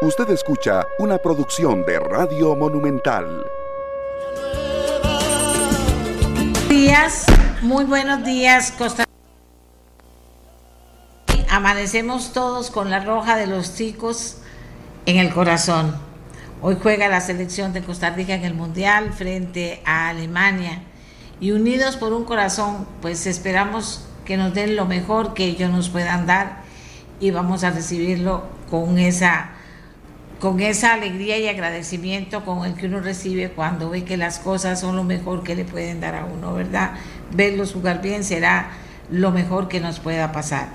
Usted escucha una producción de Radio Monumental. días, muy buenos días, Costa Amanecemos todos con la roja de los chicos en el corazón. Hoy juega la selección de Costa Rica en el Mundial frente a Alemania. Y unidos por un corazón, pues esperamos que nos den lo mejor que ellos nos puedan dar y vamos a recibirlo con esa con esa alegría y agradecimiento con el que uno recibe cuando ve que las cosas son lo mejor que le pueden dar a uno, ¿verdad? Verlos jugar bien será lo mejor que nos pueda pasar.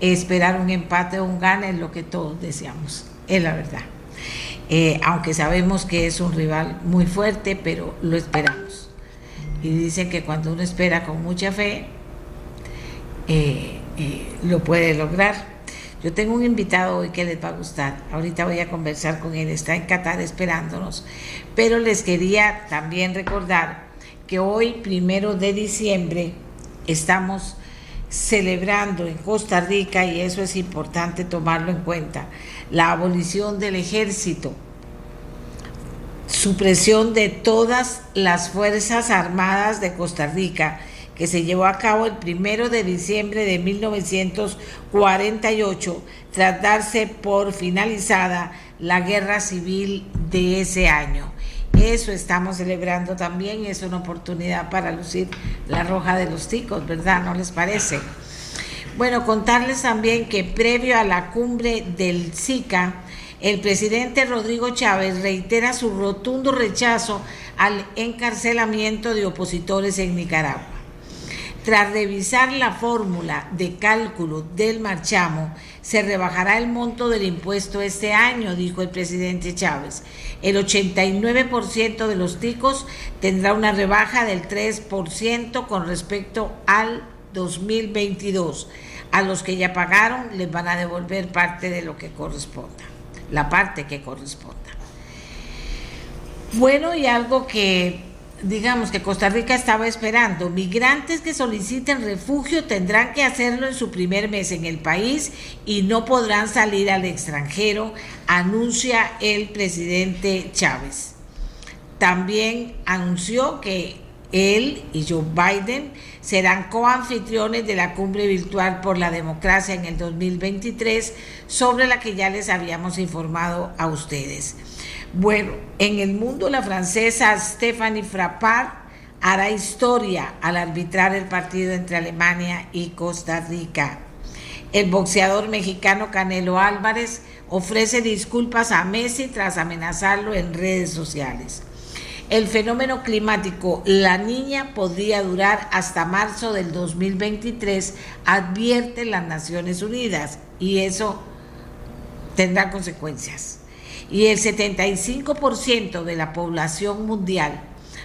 Esperar un empate o un gane es lo que todos deseamos, es la verdad. Eh, aunque sabemos que es un rival muy fuerte, pero lo esperamos. Y dicen que cuando uno espera con mucha fe, eh, eh, lo puede lograr. Yo tengo un invitado hoy que les va a gustar. Ahorita voy a conversar con él. Está en Qatar esperándonos. Pero les quería también recordar que hoy, primero de diciembre, estamos celebrando en Costa Rica, y eso es importante tomarlo en cuenta, la abolición del ejército, supresión de todas las Fuerzas Armadas de Costa Rica que se llevó a cabo el primero de diciembre de 1948, tras darse por finalizada la guerra civil de ese año. Eso estamos celebrando también y es una oportunidad para lucir la roja de los ticos, ¿verdad? ¿No les parece? Bueno, contarles también que previo a la cumbre del SICA, el presidente Rodrigo Chávez reitera su rotundo rechazo al encarcelamiento de opositores en Nicaragua. Tras revisar la fórmula de cálculo del marchamo, se rebajará el monto del impuesto este año, dijo el presidente Chávez. El 89% de los ticos tendrá una rebaja del 3% con respecto al 2022. A los que ya pagaron les van a devolver parte de lo que corresponda, la parte que corresponda. Bueno, y algo que digamos que Costa Rica estaba esperando, migrantes que soliciten refugio tendrán que hacerlo en su primer mes en el país y no podrán salir al extranjero, anuncia el presidente Chávez. También anunció que él y Joe Biden serán coanfitriones de la cumbre virtual por la democracia en el 2023, sobre la que ya les habíamos informado a ustedes. Bueno, en el mundo la francesa Stephanie Frappard hará historia al arbitrar el partido entre Alemania y Costa Rica. El boxeador mexicano Canelo Álvarez ofrece disculpas a Messi tras amenazarlo en redes sociales. El fenómeno climático La Niña podría durar hasta marzo del 2023, advierte las Naciones Unidas, y eso tendrá consecuencias y el 75% de la población mundial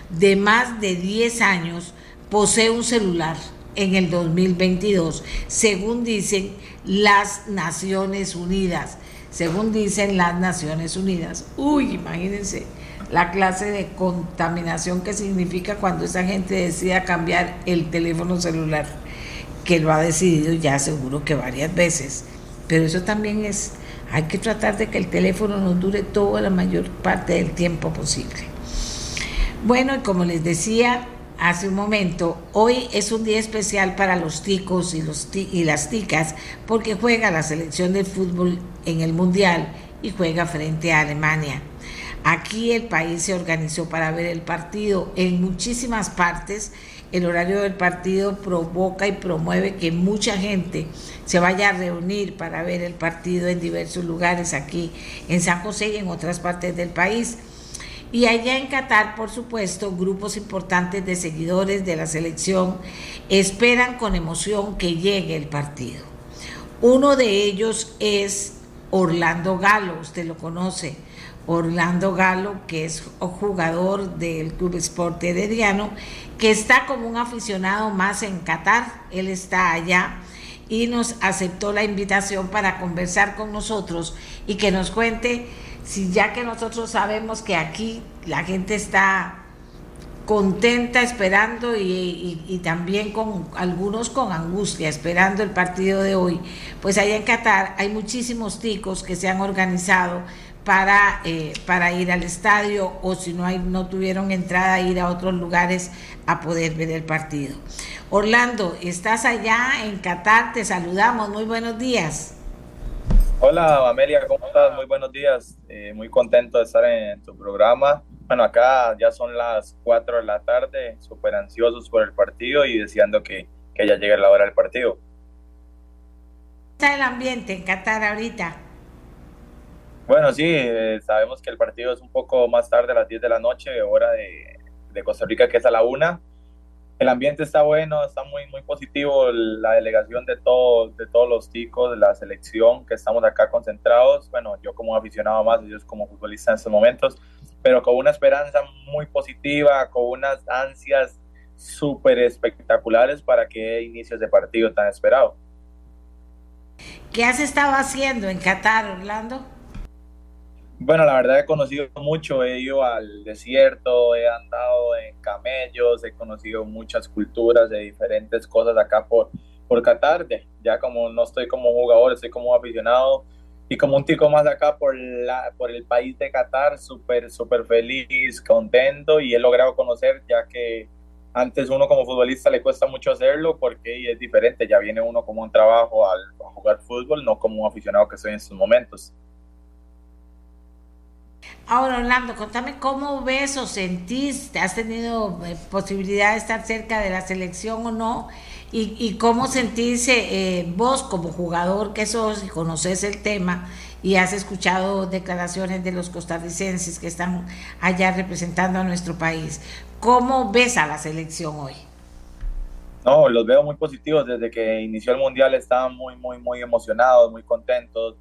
de más de 10 años posee un celular en el 2022, según dicen las Naciones Unidas. Según dicen las Naciones Unidas. Uy, imagínense la clase de contaminación que significa cuando esa gente decida cambiar el teléfono celular, que lo ha decidido ya seguro que varias veces. Pero eso también es hay que tratar de que el teléfono nos dure toda la mayor parte del tiempo posible. Bueno, y como les decía hace un momento, hoy es un día especial para los ticos y, y las ticas porque juega la selección de fútbol en el Mundial y juega frente a Alemania. Aquí el país se organizó para ver el partido en muchísimas partes el horario del partido provoca y promueve que mucha gente se vaya a reunir para ver el partido en diversos lugares aquí en San José y en otras partes del país. Y allá en Qatar, por supuesto, grupos importantes de seguidores de la selección esperan con emoción que llegue el partido. Uno de ellos es Orlando Galo, usted lo conoce Orlando Galo, que es jugador del Club Sport Herediano, que está como un aficionado más en Qatar. Él está allá y nos aceptó la invitación para conversar con nosotros y que nos cuente si ya que nosotros sabemos que aquí la gente está contenta esperando y, también con algunos con angustia esperando el partido de hoy, pues allá en Qatar hay muchísimos ticos que se han organizado para, eh, para ir al estadio o si no, hay, no tuvieron entrada, ir a otros lugares a poder ver el partido. Orlando, estás allá en Qatar, te saludamos, muy buenos días. Hola Amelia, ¿cómo estás? Muy buenos días, eh, muy contento de estar en tu programa. Bueno, acá ya son las 4 de la tarde, súper ansiosos por el partido y deseando que, que ya llegue la hora del partido. ¿Cómo está el ambiente en Qatar ahorita? Bueno, sí, eh, sabemos que el partido es un poco más tarde, a las 10 de la noche, hora de, de Costa Rica, que es a la 1. El ambiente está bueno, está muy, muy positivo. La delegación de, todo, de todos los ticos, de la selección que estamos acá concentrados. Bueno, yo como aficionado más, ellos como futbolista en estos momentos, pero con una esperanza muy positiva, con unas ansias súper espectaculares para que inicie ese partido tan esperado. ¿Qué has estado haciendo en Qatar, Orlando? Bueno, la verdad he conocido mucho, he ido al desierto, he andado en camellos, he conocido muchas culturas de diferentes cosas acá por, por Qatar, ya como no estoy como jugador, estoy como aficionado y como un tico más acá por, la, por el país de Qatar, súper, súper feliz, contento y he logrado conocer ya que antes uno como futbolista le cuesta mucho hacerlo porque es diferente, ya viene uno como un trabajo al, a jugar fútbol, no como un aficionado que soy en estos momentos. Ahora, Orlando, contame cómo ves o sentís, has tenido eh, posibilidad de estar cerca de la selección o no, y, cómo sentís eh, vos como jugador que sos y conoces el tema y has escuchado declaraciones de los costarricenses que están allá representando a nuestro país. ¿Cómo ves a la selección hoy? No, los veo muy positivos. Desde que inició el Mundial estaban muy, muy, muy emocionados, muy contentos,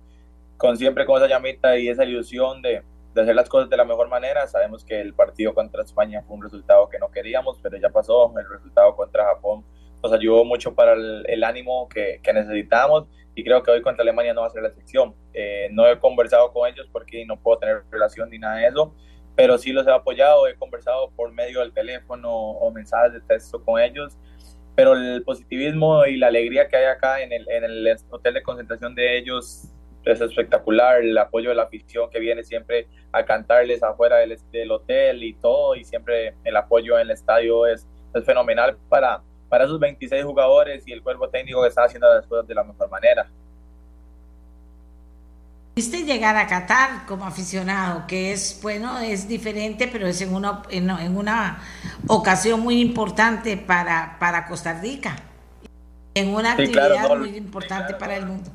con siempre con esa llamita y esa ilusión de, de hacer las cosas de la mejor manera. Sabemos que el partido contra España fue un resultado que no queríamos, pero ya pasó. El resultado contra Japón nos ayudó mucho para el, ánimo que, que, necesitamos y creo que hoy contra Alemania no va a ser la excepción. Eh, no he conversado con ellos porque no puedo tener relación ni nada de eso, pero sí los he apoyado, he conversado por medio del teléfono o mensajes de texto con ellos. Pero el positivismo y la alegría que hay acá en el, en el hotel de concentración de ellos es espectacular el apoyo de la afición que viene siempre a cantarles afuera del, del hotel y todo, y siempre el apoyo en el estadio es, es, fenomenal para, para esos 26 jugadores y el cuerpo técnico que está haciendo las cosas de la mejor manera. Viste llegar a Qatar como aficionado, que es, bueno, es diferente, pero es en una, en, en una ocasión muy importante para, para Costa Rica, en una actividad muy importante para el mundo.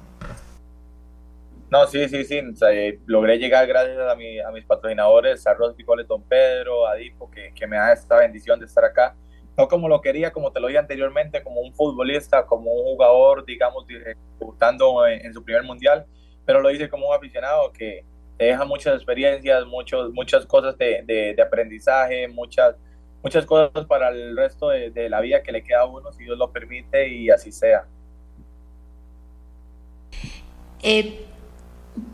No, sí, sí, sí. Eh, logré llegar gracias a, mi, a mis patrocinadores, a Rosy Picoles, Don Pedro, a Dipo, que, que, me da esta bendición de estar acá. No como lo quería, como te lo dije anteriormente, como un futbolista, como un jugador, digamos, debutando en, en, su primer mundial, pero lo hice como un aficionado que te deja muchas experiencias, muchos, muchas cosas de, de, de aprendizaje, muchas, muchas cosas para el resto de, de la vida que le queda a uno, si Dios lo permite y así sea. Eh,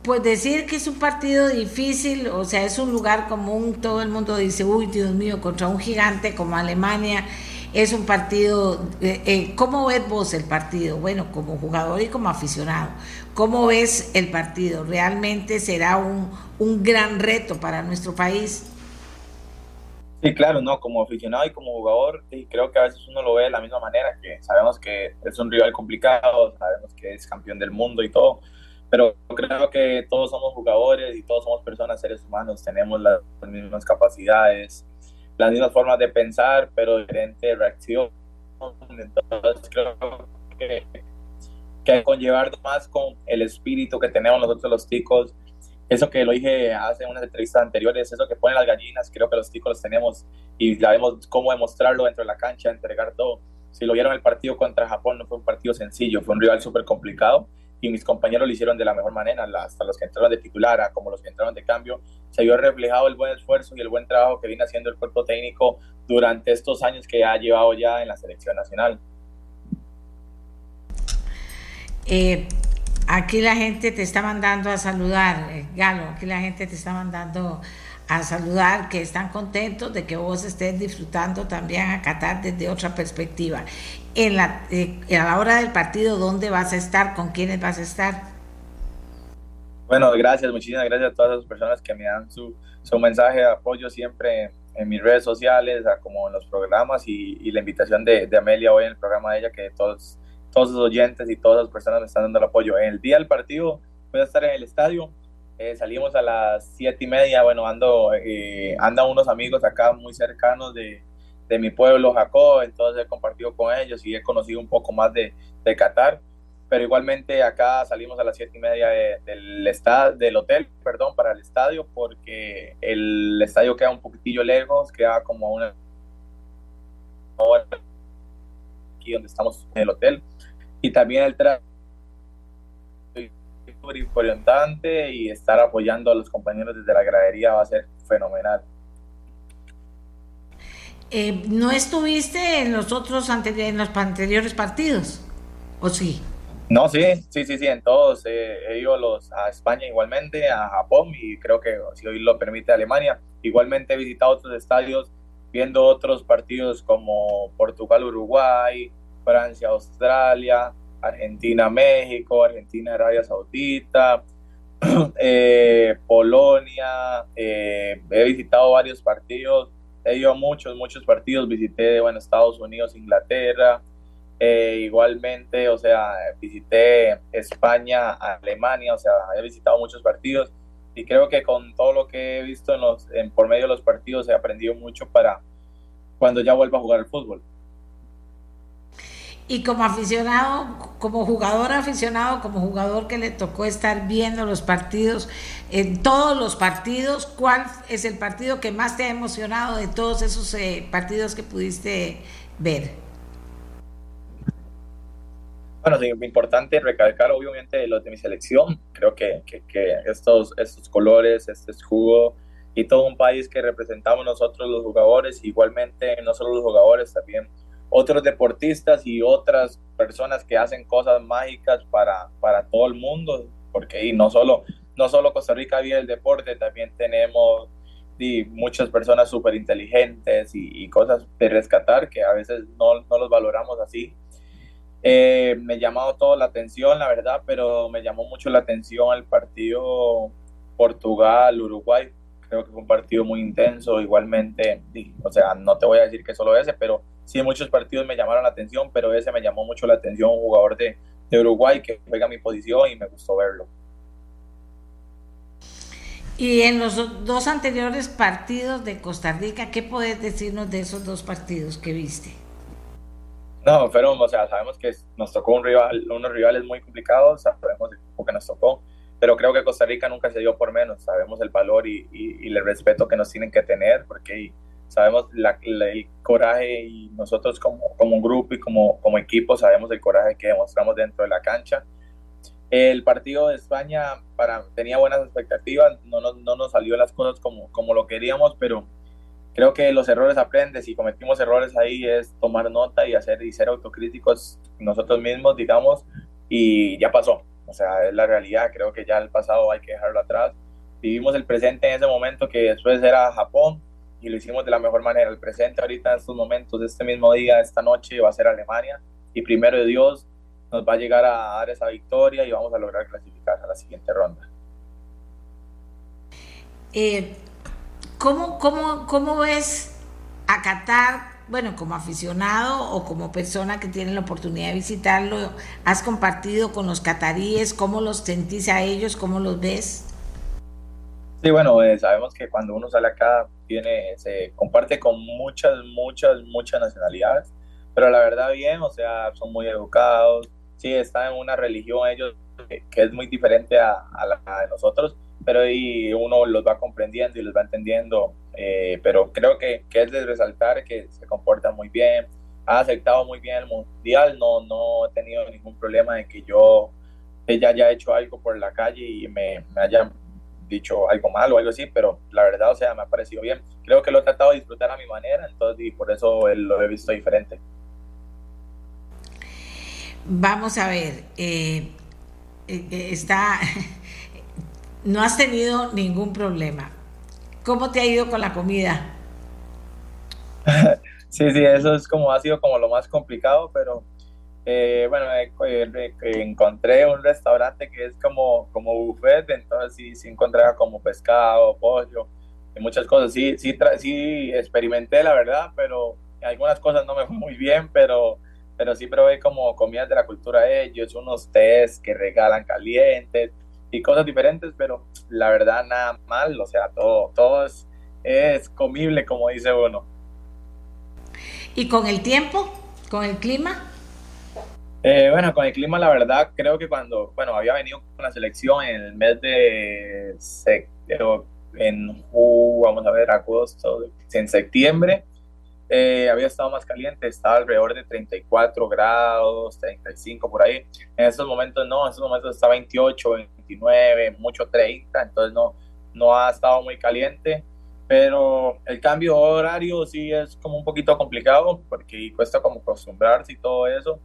pues decir que es un partido difícil, o sea, es un lugar común, todo el mundo dice, uy, Dios mío, contra un gigante como Alemania, es un partido, eh, eh, ¿cómo ves vos el partido? Bueno, como jugador y como aficionado, ¿cómo ves el partido? ¿Realmente será un, un gran reto para nuestro país? Sí, claro, no, como aficionado y como jugador, y creo que a veces uno lo ve de la misma manera, que sabemos que es un rival complicado, sabemos que es campeón del mundo y todo, pero creo que todos somos jugadores y todos somos personas, seres humanos, tenemos las, mismas capacidades, las mismas formas de pensar, pero diferente reacción. Entonces creo que, que conllevar más con el espíritu que tenemos nosotros los ticos, eso que lo dije hace unas entrevistas anteriores, eso que ponen las gallinas, creo que los ticos los tenemos y sabemos cómo demostrarlo dentro de la cancha, entregar todo. Si lo vieron el partido contra Japón, no fue un partido sencillo, fue un rival súper complicado y mis compañeros lo hicieron de la mejor manera, hasta los que entraron de titular, como los que entraron de cambio, se vio reflejado el buen esfuerzo y el buen trabajo que viene haciendo el cuerpo técnico durante estos años que ha llevado ya en la selección nacional. Eh, aquí la gente te está mandando a saludar, eh, Galo, aquí la gente te está mandando a saludar, que están contentos de que vos estés disfrutando también a Qatar desde otra perspectiva. En la, eh, a la hora del partido, ¿dónde vas a estar? ¿Con quiénes vas a estar? Bueno, gracias, muchísimas gracias a todas las personas que me dan su, su mensaje de apoyo siempre en mis redes sociales, como en los programas y, la invitación de, Amelia hoy en el programa de ella, que todos, todos los oyentes y todas las personas están dando el apoyo. En el día del partido voy a estar en el estadio, eh, salimos a las siete y media, bueno, ando, eh, andan unos amigos acá muy cercanos de, de, mi pueblo, Jacob, entonces he compartido con ellos y he conocido un poco más de, de Qatar pero igualmente acá salimos a las siete y media del, estadio, del hotel, perdón, para el estadio, porque el estadio queda un poquitillo lejos, queda como una hora aquí donde estamos en el hotel, y también el tráfico importante y estar apoyando a los compañeros desde la gradería va a ser fenomenal. Eh, ¿No estuviste en los otros en los anteriores partidos? ¿O sí? No, sí, sí, sí, sí, en todos. Eh, he ido los, a España igualmente, a Japón y creo que si hoy lo permite Alemania. Igualmente he visitado otros estadios viendo otros partidos como Portugal, Uruguay, Francia, Australia, Argentina, México, Argentina, Arabia Saudita, eh, Polonia. Eh, he visitado varios partidos, he ido a muchos, muchos partidos. Visité, bueno, Estados Unidos, Inglaterra. Eh, igualmente, o sea, visité España, Alemania, o sea, he visitado muchos partidos y creo que con todo lo que he visto en los, en, por medio de los partidos he aprendido mucho para cuando ya vuelva a jugar el fútbol. Y como aficionado, como jugador aficionado, como jugador que le tocó estar viendo los partidos, en todos los partidos, ¿cuál es el partido que más te ha emocionado de todos esos eh, partidos que pudiste ver? Bueno, es importante recalcar obviamente los de mi selección. Creo que, que, estos, estos colores, este escudo y todo un país que representamos nosotros los jugadores, igualmente no solo los jugadores, también otros deportistas y otras personas que hacen cosas mágicas para, para todo el mundo, porque y no solo, no solo Costa Rica vive el deporte, también tenemos y muchas personas súper inteligentes y, y, cosas de rescatar que a veces no, no los valoramos así eh, me llamado toda la atención, la verdad, pero me llamó mucho la atención el partido Portugal-Uruguay. Creo que fue un partido muy intenso, igualmente, o sea, no te voy a decir que solo ese, pero sí muchos partidos me llamaron la atención, pero ese me llamó mucho la atención, un jugador de, de Uruguay que juega mi posición y me gustó verlo. Y en los dos anteriores partidos de Costa Rica, ¿qué puedes decirnos de esos dos partidos que viste? No, pero, o sea, sabemos que nos tocó un rival, unos rivales muy complicados, sabemos el grupo que nos tocó, pero creo que Costa Rica nunca se dio por menos, sabemos el valor y, y, el respeto que nos tienen que tener, porque sabemos la, el coraje y nosotros como, como grupo y como, como equipo sabemos el coraje que demostramos dentro de la cancha. El partido de España para, tenía buenas expectativas, no, no, no nos salió las cosas como, como lo queríamos, pero creo que los errores aprendes y cometimos errores ahí es tomar nota y hacer y ser autocríticos nosotros mismos, digamos, y ya pasó. O sea, es la realidad, creo que ya el pasado hay que dejarlo atrás. Vivimos el presente en ese momento que después era Japón y lo hicimos de la mejor manera. El presente ahorita en estos momentos, este mismo día, esta noche va a ser Alemania y primero de Dios nos va a llegar a dar esa victoria y vamos a lograr clasificar a la siguiente ronda. Eh, ¿Cómo, cómo, cómo ves a Qatar, bueno, como aficionado o como persona que tiene la oportunidad de visitarlo? ¿Has compartido con los cataríes? ¿Cómo los sentís a ellos? ¿Cómo los ves? Sí, bueno, eh, sabemos que cuando uno sale acá tiene, se comparte con muchas, muchas, muchas nacionalidades, pero la verdad bien, o sea, son muy educados, sí, están en una religión ellos que, es muy diferente a, la de nosotros, pero ahí uno los va comprendiendo y los va entendiendo, eh, pero creo que, que, es de resaltar que se comporta muy bien, ha aceptado muy bien el mundial, no, no he tenido ningún problema de que yo ella haya hecho algo por la calle y me, me haya dicho algo malo o algo así, pero la verdad, o sea, me ha parecido bien. Creo que lo he tratado de disfrutar a mi manera, entonces y por eso lo he visto diferente. Vamos a ver, eh, eh, está no has tenido ningún problema. ¿Cómo te ha ido con la comida? sí, sí, eso es como ha sido como lo más complicado, pero Eh, bueno, encontré un restaurante que es como, como buffet, entonces sí, sí encontré como pescado, pollo y muchas cosas. Sí, sí, sí experimenté, la verdad, pero algunas cosas no me fue muy bien, pero, pero sí probé como comidas de la cultura de ellos, unos tés que regalan calientes y cosas diferentes, pero la verdad nada mal, o sea, todo, todo es comible, como dice uno. ¿Y con el tiempo? ¿Con el clima? Eh, bueno, con el clima, la verdad, creo que cuando, bueno, había venido con la selección en el mes de, en, vamos a ver, agosto, en septiembre, eh, había estado más caliente, estaba alrededor de 34 grados, 35 por ahí. En estos momentos no, en estos momentos está 28, 29, mucho 30, entonces no, no ha estado muy caliente pero el cambio horario sí es como un poquito complicado porque cuesta como acostumbrarse y todo eso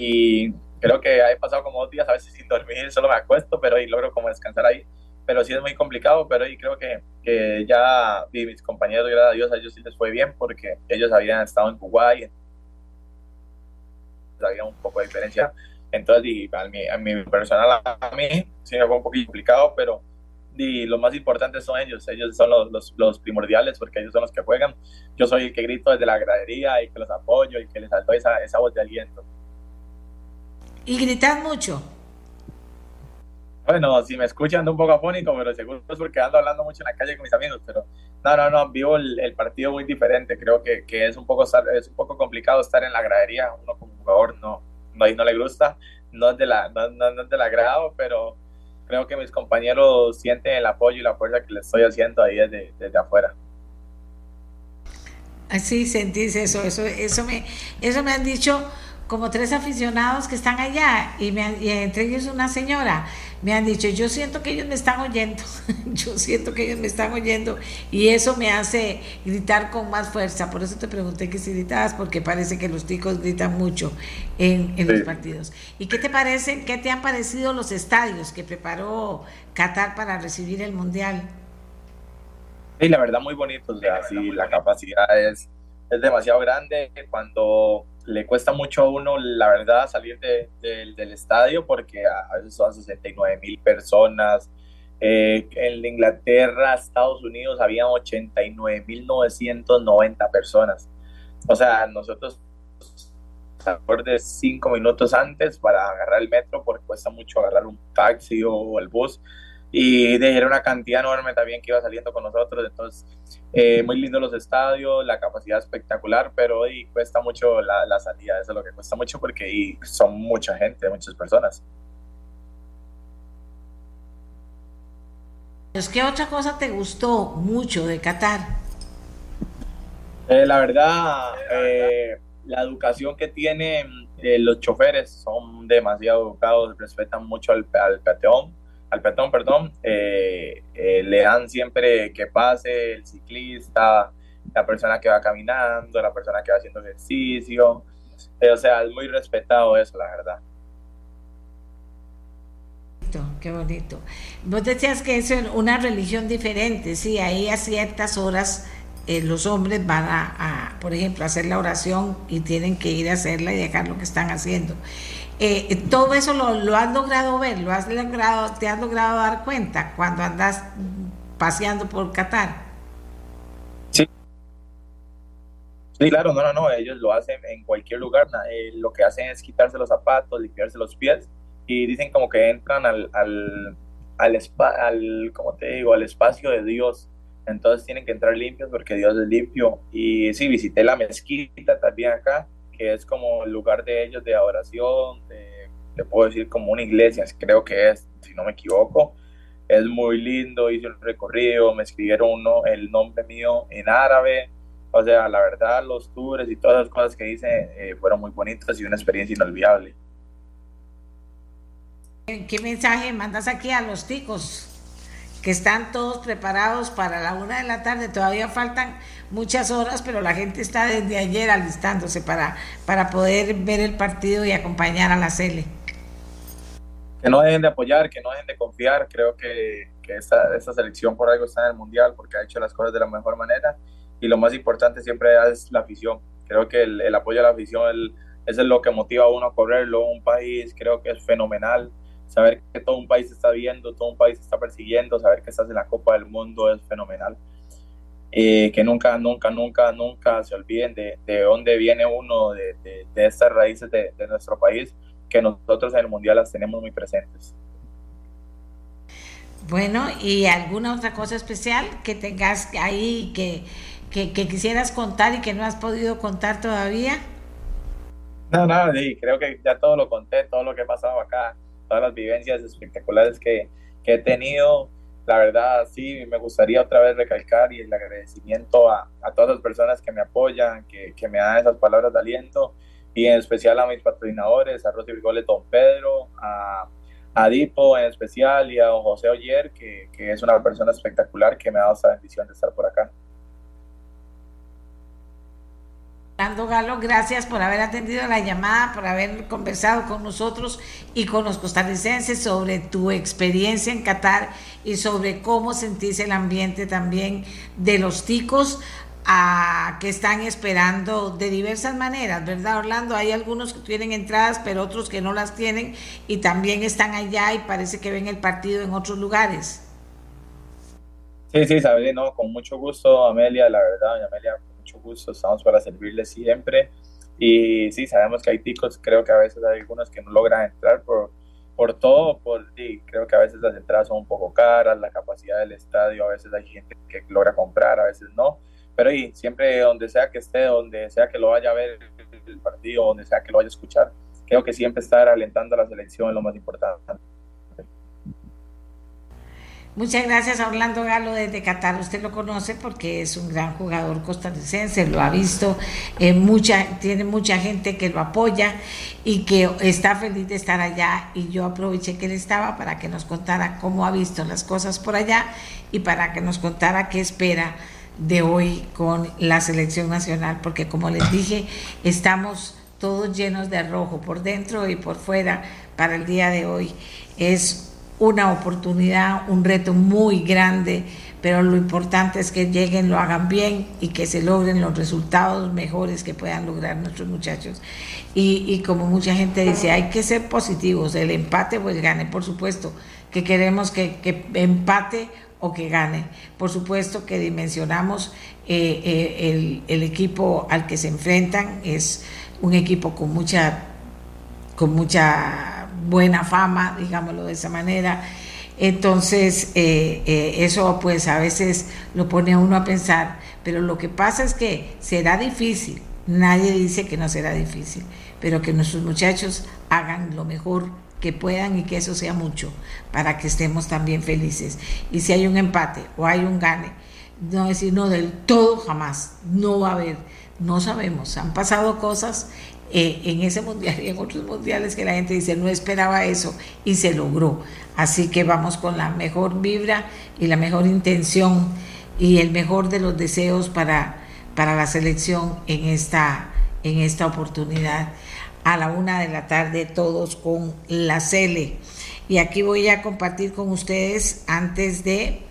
y creo que he pasado como dos días a veces sin dormir, solo me acuesto, pero y logro como descansar ahí. Pero sí es muy complicado, pero y creo que, que ya y mis compañeros, gracias a Dios, a ellos sí les fue bien porque ellos habían estado en Kuwait, había un poco de diferencia. Entonces, y a, mi, a mi personal, a mí, sí me fue un poquito complicado, pero y lo más importante son ellos, ellos son los, los, los, primordiales porque ellos son los que juegan. Yo soy el que grito desde la gradería y que los apoyo y que les salto esa, esa voz de aliento. ¿Y gritas mucho? Bueno, si me escuchan un poco afónico, pero seguro es porque ando hablando mucho en la calle con mis amigos, pero no, no, no, vivo el, partido muy diferente. Creo que, que, es, un poco, es un poco complicado estar en la gradería. Uno como jugador no, no, no le gusta, no es, de la, no, no, es del agrado, pero creo que mis compañeros sienten el apoyo y la fuerza que les estoy haciendo ahí desde, desde afuera. Así sentís eso, eso, eso me, eso me han dicho como tres aficionados que están allá y, me entre ellos una señora. Me han dicho, yo siento que ellos me están oyendo, yo siento que ellos me están oyendo y eso me hace gritar con más fuerza. Por eso te pregunté que si gritabas, porque parece que los ticos gritan mucho en, los partidos. ¿Y qué te parece, qué te han parecido los estadios que preparó Qatar para recibir el Mundial? Sí, la verdad muy bonito, o sea, sí, la capacidad es, es demasiado grande. Cuando le cuesta mucho a uno, la verdad, salir del estadio porque a veces son 69 mil personas. Eh, en Inglaterra, Estados Unidos, había 89 mil 990 personas. O sea, nosotros de cinco minutos antes para agarrar el metro porque cuesta mucho agarrar un taxi o el bus y de era una cantidad enorme también que iba saliendo con nosotros, entonces eh, muy lindo los estadios, la capacidad espectacular, pero hoy cuesta mucho la, la, salida, eso es lo que cuesta mucho porque son mucha gente, muchas personas. ¿Qué otra cosa te gustó mucho de Qatar? Eh, la verdad, eh, la educación que tienen los choferes son demasiado educados, respetan mucho al, al peatón al peatón, perdón, eh, eh, le dan siempre que pase el ciclista, la persona que va caminando, la persona que va haciendo ejercicio. Eh, o sea, es muy respetado eso, la verdad. Qué bonito. Vos decías que es una religión diferente, sí, ahí a ciertas horas los hombres van a, a, por ejemplo, hacer la oración y tienen que ir a hacerla y dejar lo que están haciendo. Eh, todo eso lo, has logrado ver, lo has logrado, te has logrado dar cuenta cuando andas paseando por Qatar. Sí. Sí, claro, no, no, no, ellos lo hacen en cualquier lugar, eh, lo que hacen es quitarse los zapatos, limpiarse los pies y dicen como que entran al, al, al, al como te digo, al espacio de Dios. Entonces tienen que entrar limpios porque Dios es limpio. Y sí, visité la mezquita también acá que es como el lugar de ellos de adoración, de, te puedo decir como una iglesia, creo que es, si no me equivoco. Es muy lindo, hice un recorrido, me escribieron uno, el nombre mío en árabe. O sea, la verdad, los tours y todas las cosas que hice eh, fueron muy bonitas y una experiencia inolvidable. ¿Qué mensaje mandas aquí a los ticos? que están todos preparados para la una de la tarde. Todavía faltan muchas horas, pero la gente está desde ayer alistándose para, para poder ver el partido y acompañar a la Cele. Que no dejen de apoyar, que no dejen de confiar. Creo que, que esta, esta selección por algo está en el Mundial porque ha hecho las cosas de la mejor manera. Y lo más importante siempre es la afición. Creo que el, apoyo a la afición es lo que motiva a uno a correrlo. Un país creo que es fenomenal. Saber que todo un país está viendo, todo un país está persiguiendo, saber que estás en la Copa del Mundo es fenomenal. Eh, que nunca, nunca, nunca, nunca se olviden de, de dónde viene uno, de, de, de estas raíces de, de, nuestro país, que nosotros en el Mundial las tenemos muy presentes. Bueno, ¿y alguna otra cosa especial que tengas ahí que, que, que quisieras contar y que no has podido contar todavía? No, no, sí, creo que ya todo lo conté, todo lo que he pasado acá, todas las vivencias espectaculares que, que he tenido. La verdad, sí, me gustaría otra vez recalcar y el agradecimiento a, a todas las personas que me apoyan, que, que, me dan esas palabras de aliento, y en especial a mis patrocinadores, a Rosy Frigoles Don Pedro, a, a Dipo en especial y a José Oyer, que, que es una persona espectacular que me ha dado esta bendición de estar por acá. Fernando Galo, gracias por haber atendido la llamada, por haber conversado con nosotros y con los costarricenses sobre tu experiencia en Qatar y sobre cómo sentís el ambiente también de los ticos a, que están esperando de diversas maneras, ¿verdad, Orlando? Hay algunos que tienen entradas, pero otros que no las tienen y también están allá y parece que ven el partido en otros lugares. Sí, sí, no, con mucho gusto, Amelia, la verdad, Amelia, gusto, estamos para servirles siempre. Y sí, sabemos que hay ticos, creo que a veces hay algunos que no logran entrar por, por todo, por, sí, creo que a veces las entradas son un poco caras, la capacidad del estadio, a veces hay gente que logra comprar, a veces no. Pero y siempre donde sea que esté, donde sea que lo vaya a ver el partido, donde sea que lo vaya a escuchar, creo que siempre estar alentando a la selección es lo más importante. Muchas gracias a Orlando Galo desde Qatar. Usted lo conoce porque es un gran jugador costarricense, lo ha visto, eh, mucha, tiene mucha gente que lo apoya y que está feliz de estar allá. Y yo aproveché que él estaba para que nos contara cómo ha visto las cosas por allá y para que nos contara qué espera de hoy con la selección nacional, porque como les dije, estamos todos llenos de rojo por dentro y por fuera para el día de hoy. Es una oportunidad, un reto muy grande, pero lo importante es que lleguen, lo hagan bien y que se logren los resultados mejores que puedan lograr nuestros muchachos. Y, y como mucha gente dice, hay que ser positivos, el empate o el gane, por supuesto, que queremos que, que empate o que gane. Por supuesto que dimensionamos eh, eh, el, el, equipo al que se enfrentan, es un equipo con mucha, con mucha buena fama, digámoslo de esa manera. Entonces, eh, eh, eso pues a veces lo pone a uno a pensar, pero lo que pasa es que será difícil, nadie dice que no será difícil, pero que nuestros muchachos hagan lo mejor que puedan y que eso sea mucho para que estemos también felices. Y si hay un empate o hay un gane, no decir no del todo jamás, no va a haber, no sabemos, han pasado cosas eh, en ese mundial y en otros mundiales que la gente dice no esperaba eso y se logró. Así que vamos con la mejor vibra y la mejor intención y el mejor de los deseos para, para la selección en esta, en esta oportunidad. A la una de la tarde todos con la Cele. Y aquí voy a compartir con ustedes antes de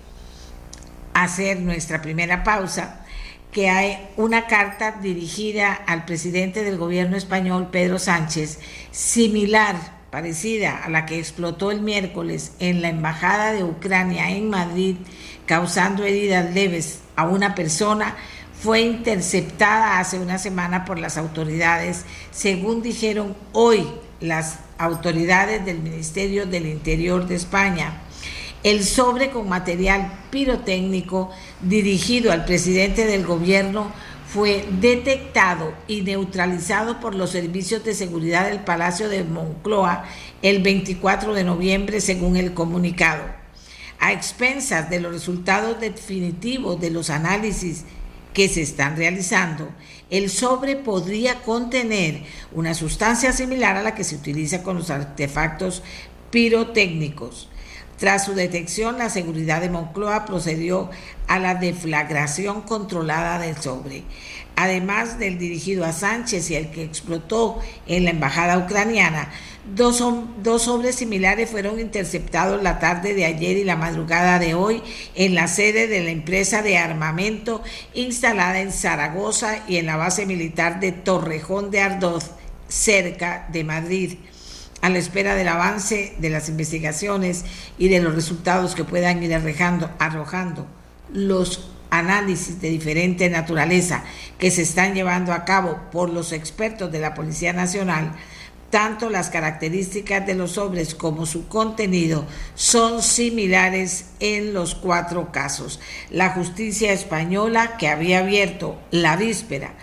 hacer nuestra primera pausa que hay una carta dirigida al presidente del gobierno español, Pedro Sánchez, similar, parecida a la que explotó el miércoles en la Embajada de Ucrania en Madrid, causando heridas leves a una persona, fue interceptada hace una semana por las autoridades, según dijeron hoy las autoridades del Ministerio del Interior de España. El sobre con material pirotécnico dirigido al presidente del gobierno fue detectado y neutralizado por los servicios de seguridad del Palacio de Moncloa el 24 de noviembre, según el comunicado. A expensas de los resultados definitivos de los análisis que se están realizando, el sobre podría contener una sustancia similar a la que se utiliza con los artefactos pirotécnicos. Tras su detección, la seguridad de Moncloa procedió a la deflagración controlada del sobre. Además del dirigido a Sánchez y el que explotó en la embajada ucraniana, dos, dos sobres similares fueron interceptados la tarde de ayer y la madrugada de hoy en la sede de la empresa de armamento instalada en Zaragoza y en la base militar de Torrejón de Ardoz, cerca de Madrid a la espera del avance de las investigaciones y de los resultados que puedan ir arrojando, arrojando los análisis de diferente naturaleza que se están llevando a cabo por los expertos de la Policía Nacional, tanto las características de los sobres como su contenido son similares en los cuatro casos. La justicia española, que había abierto la víspera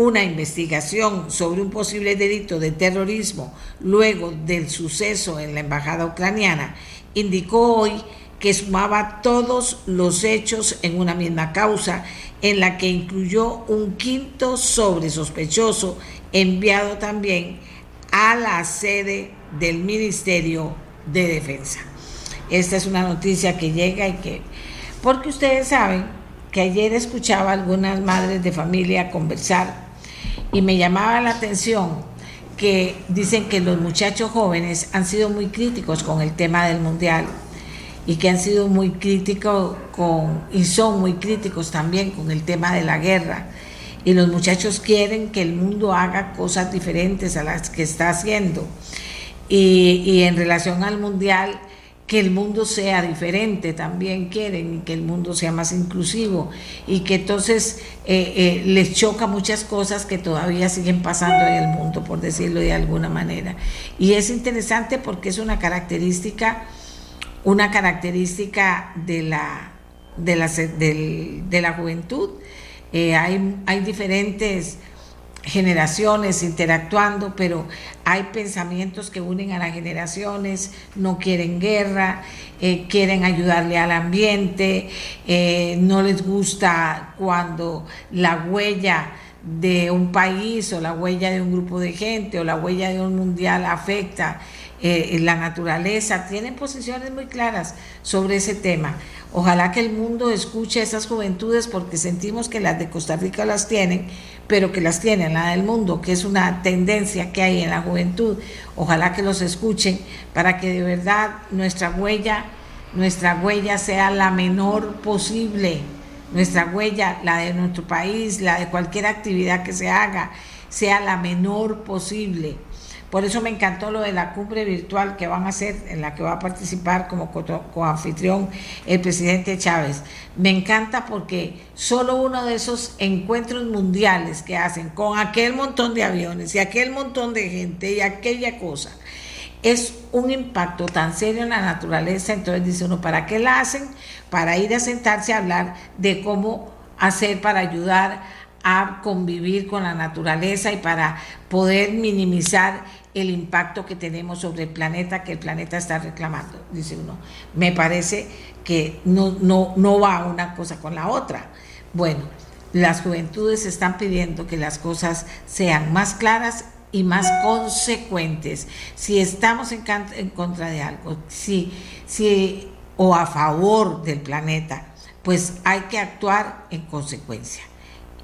una investigación sobre un posible delito de terrorismo luego del suceso en la embajada ucraniana, indicó hoy que sumaba todos los hechos en una misma causa, en la que incluyó un quinto sobre sospechoso enviado también a la sede del Ministerio de Defensa. Esta es una noticia que llega y que, porque ustedes saben que ayer escuchaba a algunas madres de familia conversar y me llamaba la atención que dicen que los muchachos jóvenes han sido muy críticos con el tema del mundial y que han sido muy críticos con, y son muy críticos también con el tema de la guerra. Y los muchachos quieren que el mundo haga cosas diferentes a las que está haciendo. Y, y en relación al mundial, que el mundo sea diferente, también quieren, que el mundo sea más inclusivo, y que entonces eh, eh, les choca muchas cosas que todavía siguen pasando en el mundo, por decirlo de alguna manera. Y es interesante porque es una característica una característica de la, de la, de la juventud. Eh, hay, hay diferentes generaciones interactuando, pero hay pensamientos que unen a las generaciones, no quieren guerra, eh, quieren ayudarle al ambiente, eh, no les gusta cuando la huella de un país o la huella de un grupo de gente o la huella de un mundial afecta eh, la naturaleza, tienen posiciones muy claras sobre ese tema. Ojalá que el mundo escuche a esas juventudes porque sentimos que las de Costa Rica las tienen, pero que las tienen la del mundo, que es una tendencia que hay en la juventud. Ojalá que los escuchen para que de verdad nuestra huella, nuestra huella sea la menor posible. Nuestra huella, la de nuestro país, la de cualquier actividad que se haga, sea la menor posible por eso me encantó lo de la cumbre virtual que van a hacer, en la que va a participar como coanfitrión el presidente Chávez. Me encanta porque solo uno de esos encuentros mundiales que hacen con aquel montón de aviones y aquel montón de gente y aquella cosa, es un impacto tan serio en la naturaleza. Entonces dice uno, ¿para qué la hacen? Para ir a sentarse a hablar de cómo hacer para ayudar a convivir con la naturaleza y para poder minimizar el impacto que tenemos sobre el planeta, que el planeta está reclamando, dice uno. Me parece que no, no, no va una cosa con la otra. Bueno, las juventudes están pidiendo que las cosas sean más claras y más consecuentes. Si estamos en, contra de algo, si, si, o a favor del planeta, pues hay que actuar en consecuencia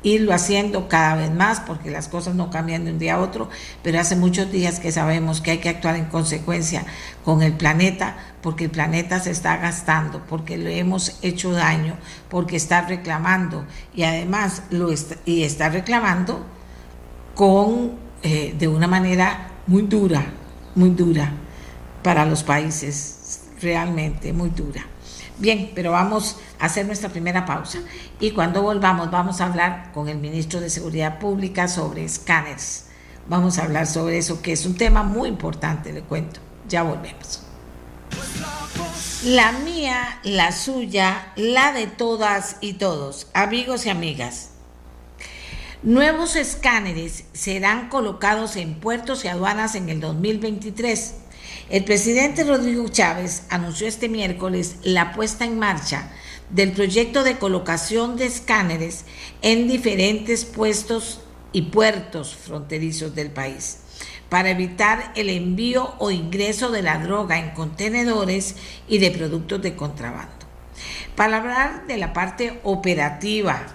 irlo haciendo cada vez más porque las cosas no cambian de un día a otro, pero hace muchos días que sabemos que hay que actuar en consecuencia con el planeta porque el planeta se está gastando, porque le hemos hecho daño, porque está reclamando y además lo está, y está reclamando con eh, de una manera muy dura, muy dura para los países, realmente muy dura. Bien, pero vamos a hacer nuestra primera pausa y cuando volvamos vamos a hablar con el ministro de Seguridad Pública sobre escáneres. Vamos a hablar sobre eso, que es un tema muy importante, le cuento. Ya volvemos. La mía, la suya, la de todas y todos, amigos y amigas. Nuevos escáneres serán colocados en puertos y aduanas en el 2023 el presidente Rodrigo Chávez anunció este miércoles la puesta en marcha del proyecto de colocación de escáneres en diferentes puestos y puertos fronterizos del país para evitar el envío o ingreso de la droga en contenedores y de productos de contrabando. Para hablar de la parte operativa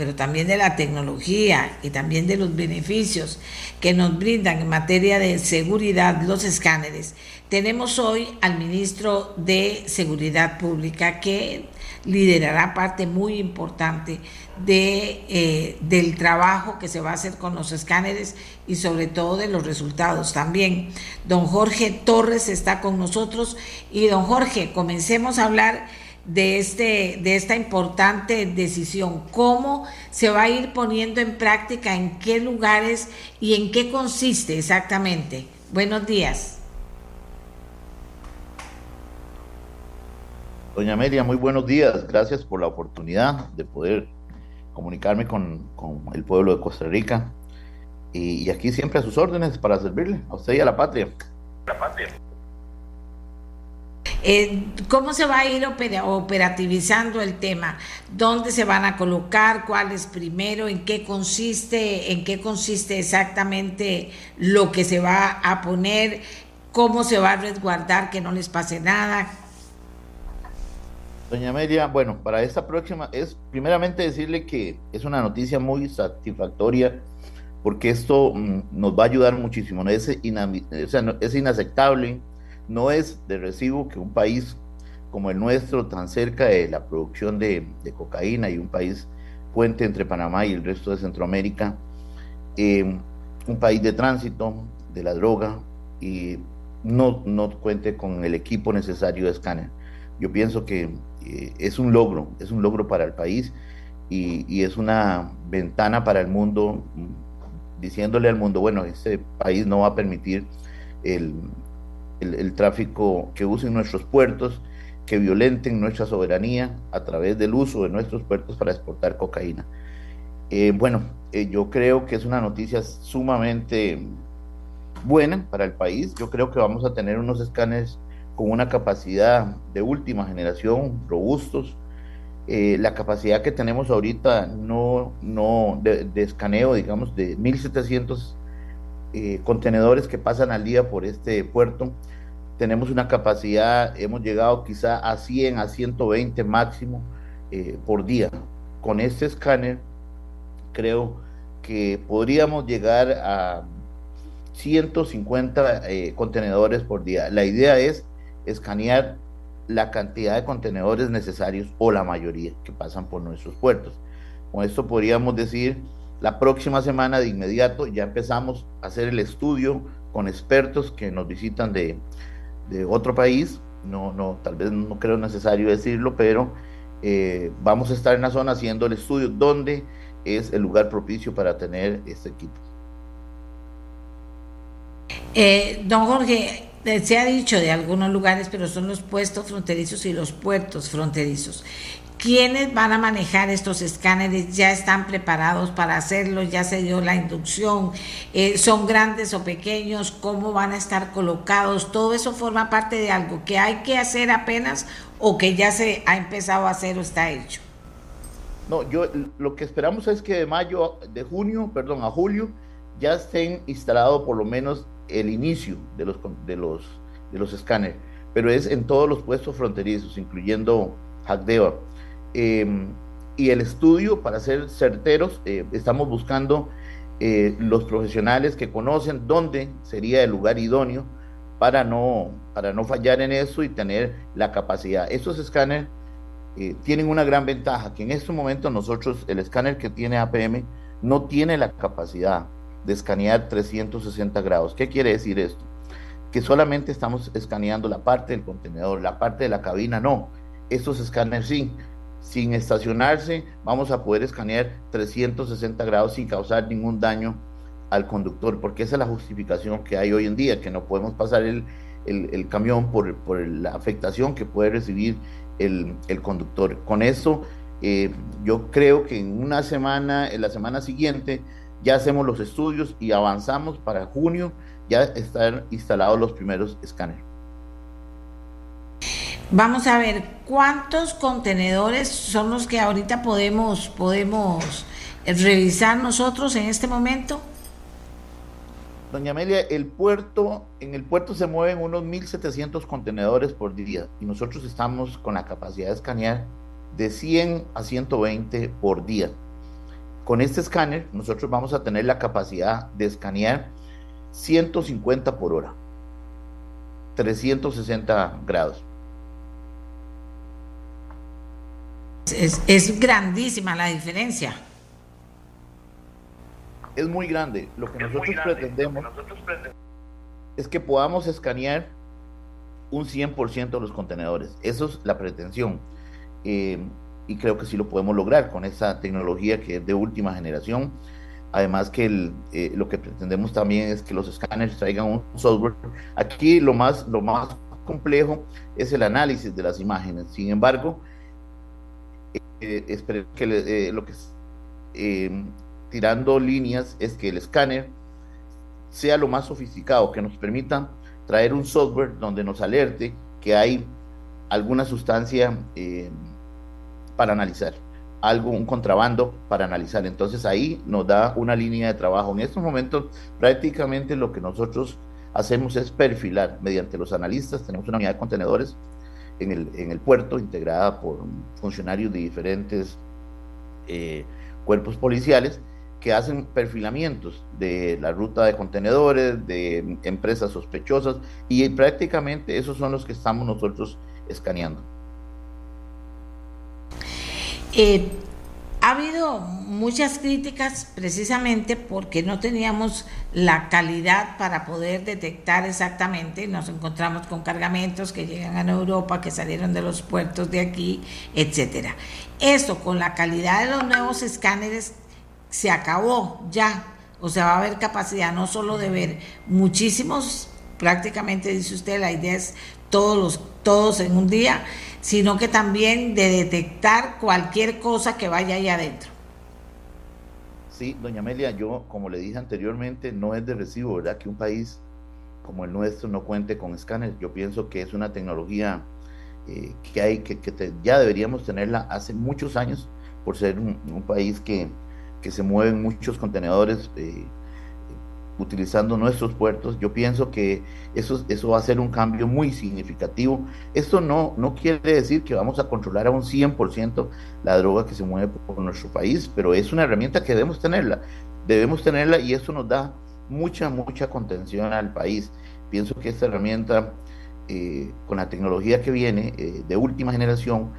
pero también de la tecnología y también de los beneficios que nos brindan en materia de seguridad los escáneres, tenemos hoy al ministro de Seguridad Pública que liderará parte muy importante de, eh, del trabajo que se va a hacer con los escáneres y sobre todo de los resultados también. Don Jorge Torres está con nosotros y don Jorge, comencemos a hablar de, este, de esta importante decisión, cómo se va a ir poniendo en práctica, en qué lugares y en qué consiste exactamente. Buenos días. Doña Amelia, muy buenos días. Gracias por la oportunidad de poder comunicarme con, el pueblo de Costa Rica. Y, aquí siempre a sus órdenes para servirle, a usted y a la patria. La patria. Eh, ¿Cómo se va a ir operativizando el tema? ¿Dónde se van a colocar? ¿Cuál es primero? ¿En qué consiste? ¿En qué consiste exactamente lo que se va a poner? ¿Cómo se va a resguardar que no les pase nada? Doña Amelia, bueno, para esta próxima es primeramente decirle que es una noticia muy satisfactoria porque esto mm, nos va a ayudar muchísimo. Es, es inaceptable no es de recibo que un país como el nuestro, tan cerca de la producción de, cocaína y un país puente entre Panamá y el resto de Centroamérica, eh, un país de tránsito de la droga y no, no cuente con el equipo necesario de escáner. Yo pienso que eh, es un logro, es un logro para el país y, es una ventana para el mundo, diciéndole al mundo, bueno, este país no va a permitir el, el, tráfico que usen nuestros puertos, que violenten nuestra soberanía a través del uso de nuestros puertos para exportar cocaína. Eh, bueno, eh, yo creo que es una noticia sumamente buena para el país. Yo creo que vamos a tener unos escáneres con una capacidad de última generación, robustos. Eh, la capacidad que tenemos ahorita no, no de, de escaneo, digamos, de 1.700 eh, contenedores que pasan al día por este puerto. Tenemos una capacidad, hemos llegado quizá a 100, a 120 máximo eh, por día. Con este escáner creo que podríamos llegar a 150 eh, contenedores por día. La idea es escanear la cantidad de contenedores necesarios o la mayoría que pasan por nuestros puertos. Con esto podríamos decir la próxima semana de inmediato ya empezamos a hacer el estudio con expertos que nos visitan de, otro país. No, no, tal vez no creo necesario decirlo, pero eh, vamos a estar en la zona haciendo el estudio donde es el lugar propicio para tener este equipo. Eh, don Jorge, eh, se ha dicho de algunos lugares, pero son los puestos fronterizos y los puertos fronterizos. ¿Quiénes van a manejar estos escáneres? ¿Ya están preparados para hacerlo? ¿Ya se dio la inducción? Eh, ¿Son grandes o pequeños? ¿Cómo van a estar colocados? Todo eso forma parte de algo que hay que hacer apenas o que ya se ha empezado a hacer o está hecho. No, yo lo que esperamos es que de mayo, de junio, perdón, a julio, ya estén instalados por lo menos el inicio de los, de los, de los escáneres, pero es en todos los puestos fronterizos, incluyendo Hackdeo Em, y el estudio, para ser certeros, eh, estamos buscando eh, los profesionales que conocen dónde sería el lugar idóneo para no, para no fallar en eso y tener la capacidad. Estos escáneres eh, tienen una gran ventaja, que en este momento nosotros, el escáner que tiene APM, no tiene la capacidad de escanear 360 grados. ¿Qué quiere decir esto? Que solamente estamos escaneando la parte del contenedor, la parte de la cabina no. Estos escáneres sí sin estacionarse, vamos a poder escanear 360 grados sin causar ningún daño al conductor, porque esa es la justificación que hay hoy en día, que no podemos pasar el, camión por, la afectación que puede recibir el, conductor. Con eso, eh, yo creo que en una semana, en la semana siguiente, ya hacemos los estudios y avanzamos para junio, ya estar instalados los primeros escáneres. Vamos a ver cuántos contenedores son los que ahorita podemos, podemos revisar nosotros en este momento. Doña Amelia, el puerto, en el puerto se mueven unos 1.700 contenedores por día y nosotros estamos con la capacidad de escanear de 100 a 120 por día. Con este escáner nosotros vamos a tener la capacidad de escanear 150 por hora, 360 grados. Es, grandísima la diferencia. Es muy grande. Lo que, nosotros, pretendemos es que podamos escanear un 100% de los contenedores. Eso es la pretensión. Eh, y creo que sí lo podemos lograr con esa tecnología que es de última generación. Además que eh, lo que pretendemos también es que los escáneres traigan un software. Aquí lo más, lo más complejo es el análisis de las imágenes. Sin embargo, eh, que eh, lo que eh, tirando líneas es que el escáner sea lo más sofisticado, que nos permita traer un software donde nos alerte que hay alguna sustancia para analizar, algo, un contrabando para analizar. Entonces ahí nos da una línea de trabajo. En estos momentos prácticamente lo que nosotros hacemos es perfilar mediante los analistas, tenemos una unidad de contenedores en el, en el puerto, integrada por funcionarios de diferentes eh, cuerpos policiales que hacen perfilamientos de la ruta de contenedores, de empresas sospechosas, y prácticamente esos son los que estamos nosotros escaneando. Eh, ha habido muchas críticas precisamente porque no teníamos la calidad para poder detectar exactamente. Nos encontramos con cargamentos que llegan a Europa, que salieron de los puertos de aquí, etcétera. Eso con la calidad de los nuevos escáneres se acabó ya. O sea, va a haber capacidad no solo de ver muchísimos, prácticamente dice usted, la idea es todos los todos en un día, sino que también de detectar cualquier cosa que vaya ahí adentro. Sí, doña Amelia, yo como le dije anteriormente, no es de recibo, ¿verdad? Que un país como el nuestro no cuente con escáneres. Yo pienso que es una tecnología eh, que hay, que, ya deberíamos tenerla hace muchos años, por ser un, país que, que, se mueven muchos contenedores. Eh, utilizando nuestros puertos. Yo pienso que eso, eso va a ser un cambio muy significativo. Esto no, no quiere decir que vamos a controlar a un 100% la droga que se mueve por nuestro país, pero es una herramienta que debemos tenerla. Debemos tenerla y eso nos da mucha, mucha contención al país. Pienso que esta herramienta, eh, con la tecnología que viene eh, de última generación,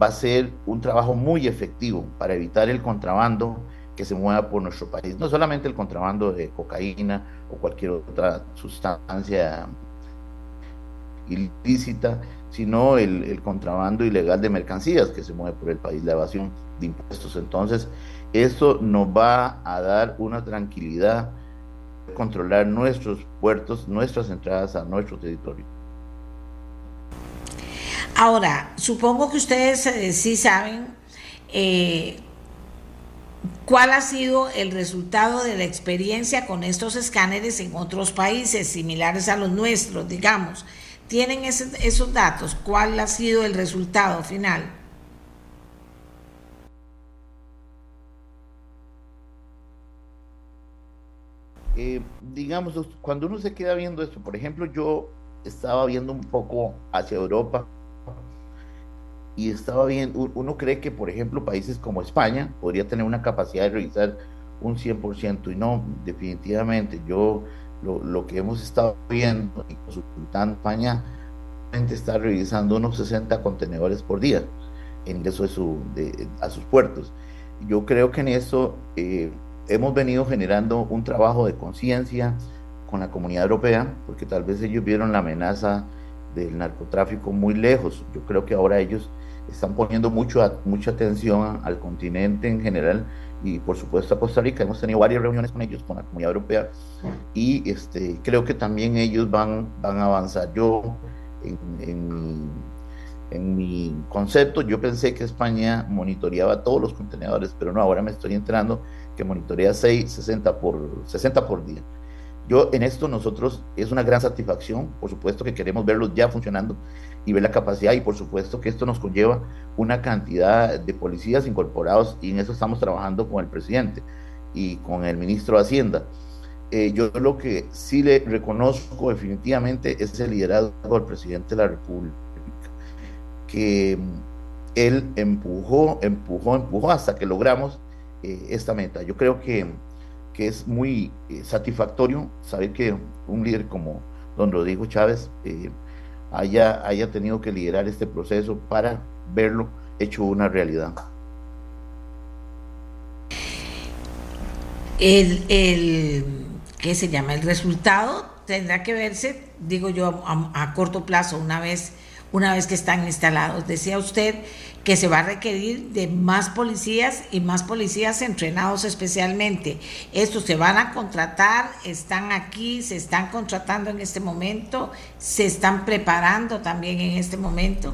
va a ser un trabajo muy efectivo para evitar el contrabando, que se mueva por nuestro país. No solamente el contrabando de cocaína o cualquier otra sustancia ilícita, sino el, contrabando ilegal de mercancías que se mueve por el país, la evasión de impuestos. Entonces, esto nos va a dar una tranquilidad controlar nuestros puertos, nuestras entradas a nuestro territorio. Ahora, supongo que ustedes eh, sí saben eh, ¿Cuál ha sido el resultado de la experiencia con estos escáneres en otros países similares a los nuestros, digamos? ¿Tienen esos datos? ¿Cuál ha sido el resultado final? Eh, digamos, cuando uno se queda viendo esto, por ejemplo, yo estaba viendo un poco hacia Europa y estaba bien, uno cree que, por ejemplo, países como España podría tener una capacidad de revisar un 100% y no, definitivamente, yo lo, que hemos estado viendo y consultando España está revisando unos 60 contenedores por día en ingreso de su, de, a sus puertos. Yo creo que en eso eh, hemos venido generando un trabajo de conciencia con la comunidad europea, porque tal vez ellos vieron la amenaza del narcotráfico muy lejos. Yo creo que ahora ellos están poniendo mucho, mucha atención al continente en general y por supuesto a Costa Rica. Hemos tenido varias reuniones con ellos, con la comunidad europea y este, creo que también ellos van, van a avanzar. Yo, en, en, mi, concepto, yo pensé que España monitoreaba todos los contenedores, pero no, ahora me estoy enterando que monitorea 6, 60 por, 60 por día. Yo en esto nosotros es una gran satisfacción, por supuesto que queremos verlos ya funcionando y ver la capacidad y por supuesto que esto nos conlleva una cantidad de policías incorporados y en eso estamos trabajando con el presidente y con el ministro de Hacienda. Eh, yo lo que sí le reconozco definitivamente es el liderazgo del presidente de la República, que él empujó, empujó, empujó hasta que logramos esta meta. Yo creo que, que es muy satisfactorio saber que un líder como don Rodrigo Chávez haya, haya tenido que liderar este proceso para verlo hecho una realidad. El, el, ¿qué se llama? El resultado tendrá que verse, digo yo, a, corto plazo, una vez, una vez que están instalados. Decía usted que se va a requerir de más policías y más policías entrenados especialmente. Estos se van a contratar, están aquí, se están contratando en este momento, se están preparando también en este momento.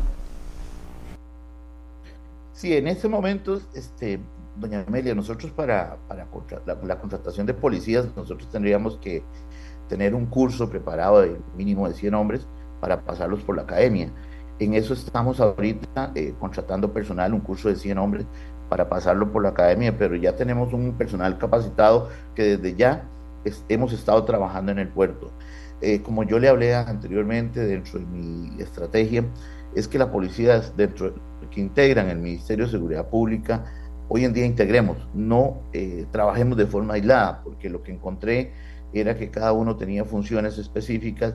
Sí, en este momento, este, doña Amelia, nosotros para, para la, contratación de policías, nosotros tendríamos que tener un curso preparado de mínimo de 100 hombres para pasarlos por la academia. En eso estamos ahorita eh, contratando personal, un curso de 100 hombres para pasarlo por la academia, pero ya tenemos un personal capacitado que desde ya hemos estado trabajando en el puerto. Eh, como yo le hablé anteriormente dentro de mi estrategia, es que la policía dentro que integran el Ministerio de Seguridad Pública, hoy en día integremos, no eh, trabajemos de forma aislada, porque lo que encontré era que cada uno tenía funciones específicas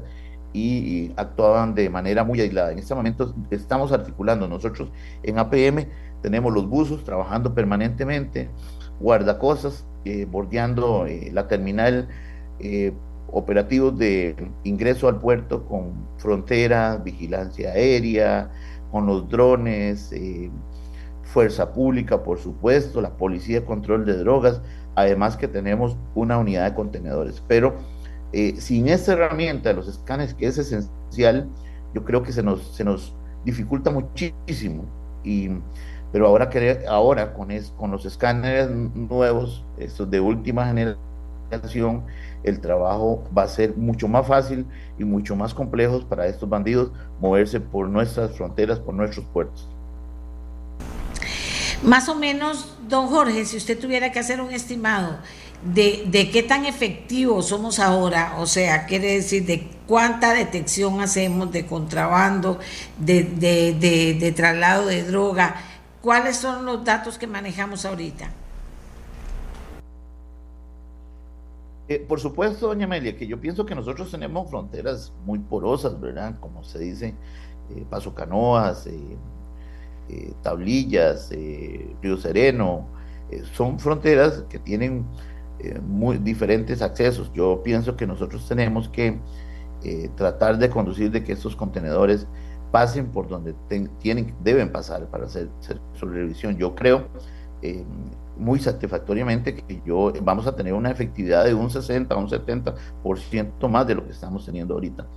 y, actuaban de manera muy aislada. En este momento estamos articulando nosotros en APM, tenemos los buzos trabajando permanentemente, guardacosas, eh, bordeando eh, la terminal, eh, operativos de ingreso al puerto con frontera, vigilancia aérea, con los drones, fuerza pública, por supuesto, la policía de control de drogas, además que tenemos una unidad de contenedores. Pero eh, sin esta herramienta de los escáneres, que es esencial, yo creo que se nos, se nos dificulta muchísimo. Y, pero ahora, ahora con, es, con los escáneres nuevos, estos de última generación, el trabajo va a ser mucho más fácil y mucho más complejo para estos bandidos moverse por nuestras fronteras, por nuestros puertos. Más o menos, don Jorge, si usted tuviera que hacer un estimado de, de, qué tan efectivos somos ahora, o sea, quiere decir de cuánta detección hacemos de contrabando, de, de, de traslado de droga, ¿cuáles son los datos que manejamos ahorita? Eh, por supuesto, doña Amelia, que yo pienso que nosotros tenemos fronteras muy porosas, ¿verdad? Como se dice, eh, Paso Canoas, eh, tablillas, Río Sereno, son fronteras que tienen muy diferentes accesos. Yo pienso que nosotros tenemos que tratar de conducir de que estos contenedores pasen por donde tienen, deben pasar para hacer, su revisión. Yo creo muy satisfactoriamente que yo vamos a tener una efectividad de un 60 a un 70% más de lo que estamos teniendo ahorita.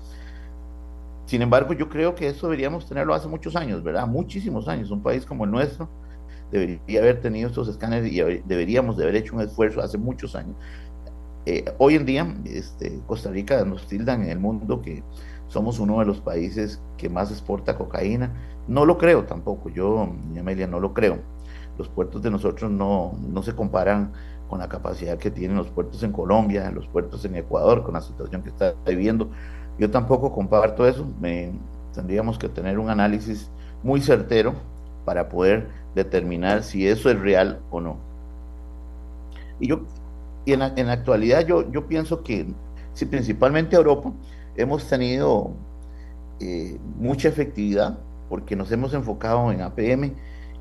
Sin embargo, yo creo que eso deberíamos tenerlo hace muchos años, ¿verdad? Muchísimos años. Un país como el nuestro debería haber tenido estos escáneres y deberíamos de haber hecho un esfuerzo hace muchos años. Eh, hoy en día, este, Costa Rica nos tildan en el mundo que somos uno de los países que más exporta cocaína. No lo creo tampoco, yo, Amelia, no lo creo. Los puertos de nosotros no, no se comparan con la capacidad que tienen los puertos en Colombia, los puertos en Ecuador, con la situación que está viviendo yo tampoco comparto eso, tendríamos que tener un análisis muy certero para poder determinar si eso es real o no. Y yo, y en la, actualidad yo, yo pienso que si principalmente Europa hemos tenido eh, mucha efectividad porque nos hemos enfocado en APM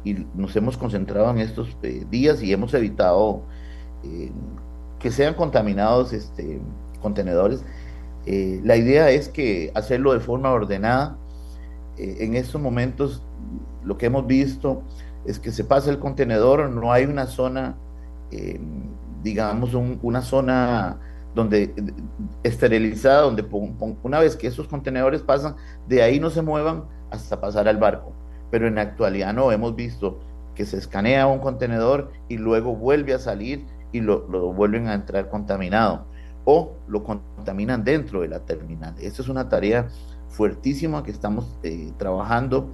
y nos hemos concentrado en estos eh, días y hemos evitado eh, que sean contaminados este, contenedores la idea es que hacerlo de forma ordenada. En estos momentos lo que hemos visto es que se pasa el contenedor, no hay una zona, eh, digamos, una zona donde esterilizada, donde una vez que esos contenedores pasan, de ahí no se muevan hasta pasar al barco. Pero en la actualidad no, hemos visto que se escanea un contenedor y luego vuelve a salir y lo vuelven a entrar contaminado o lo contaminan dentro de la terminal. Esta es una tarea fuertísima que estamos eh, trabajando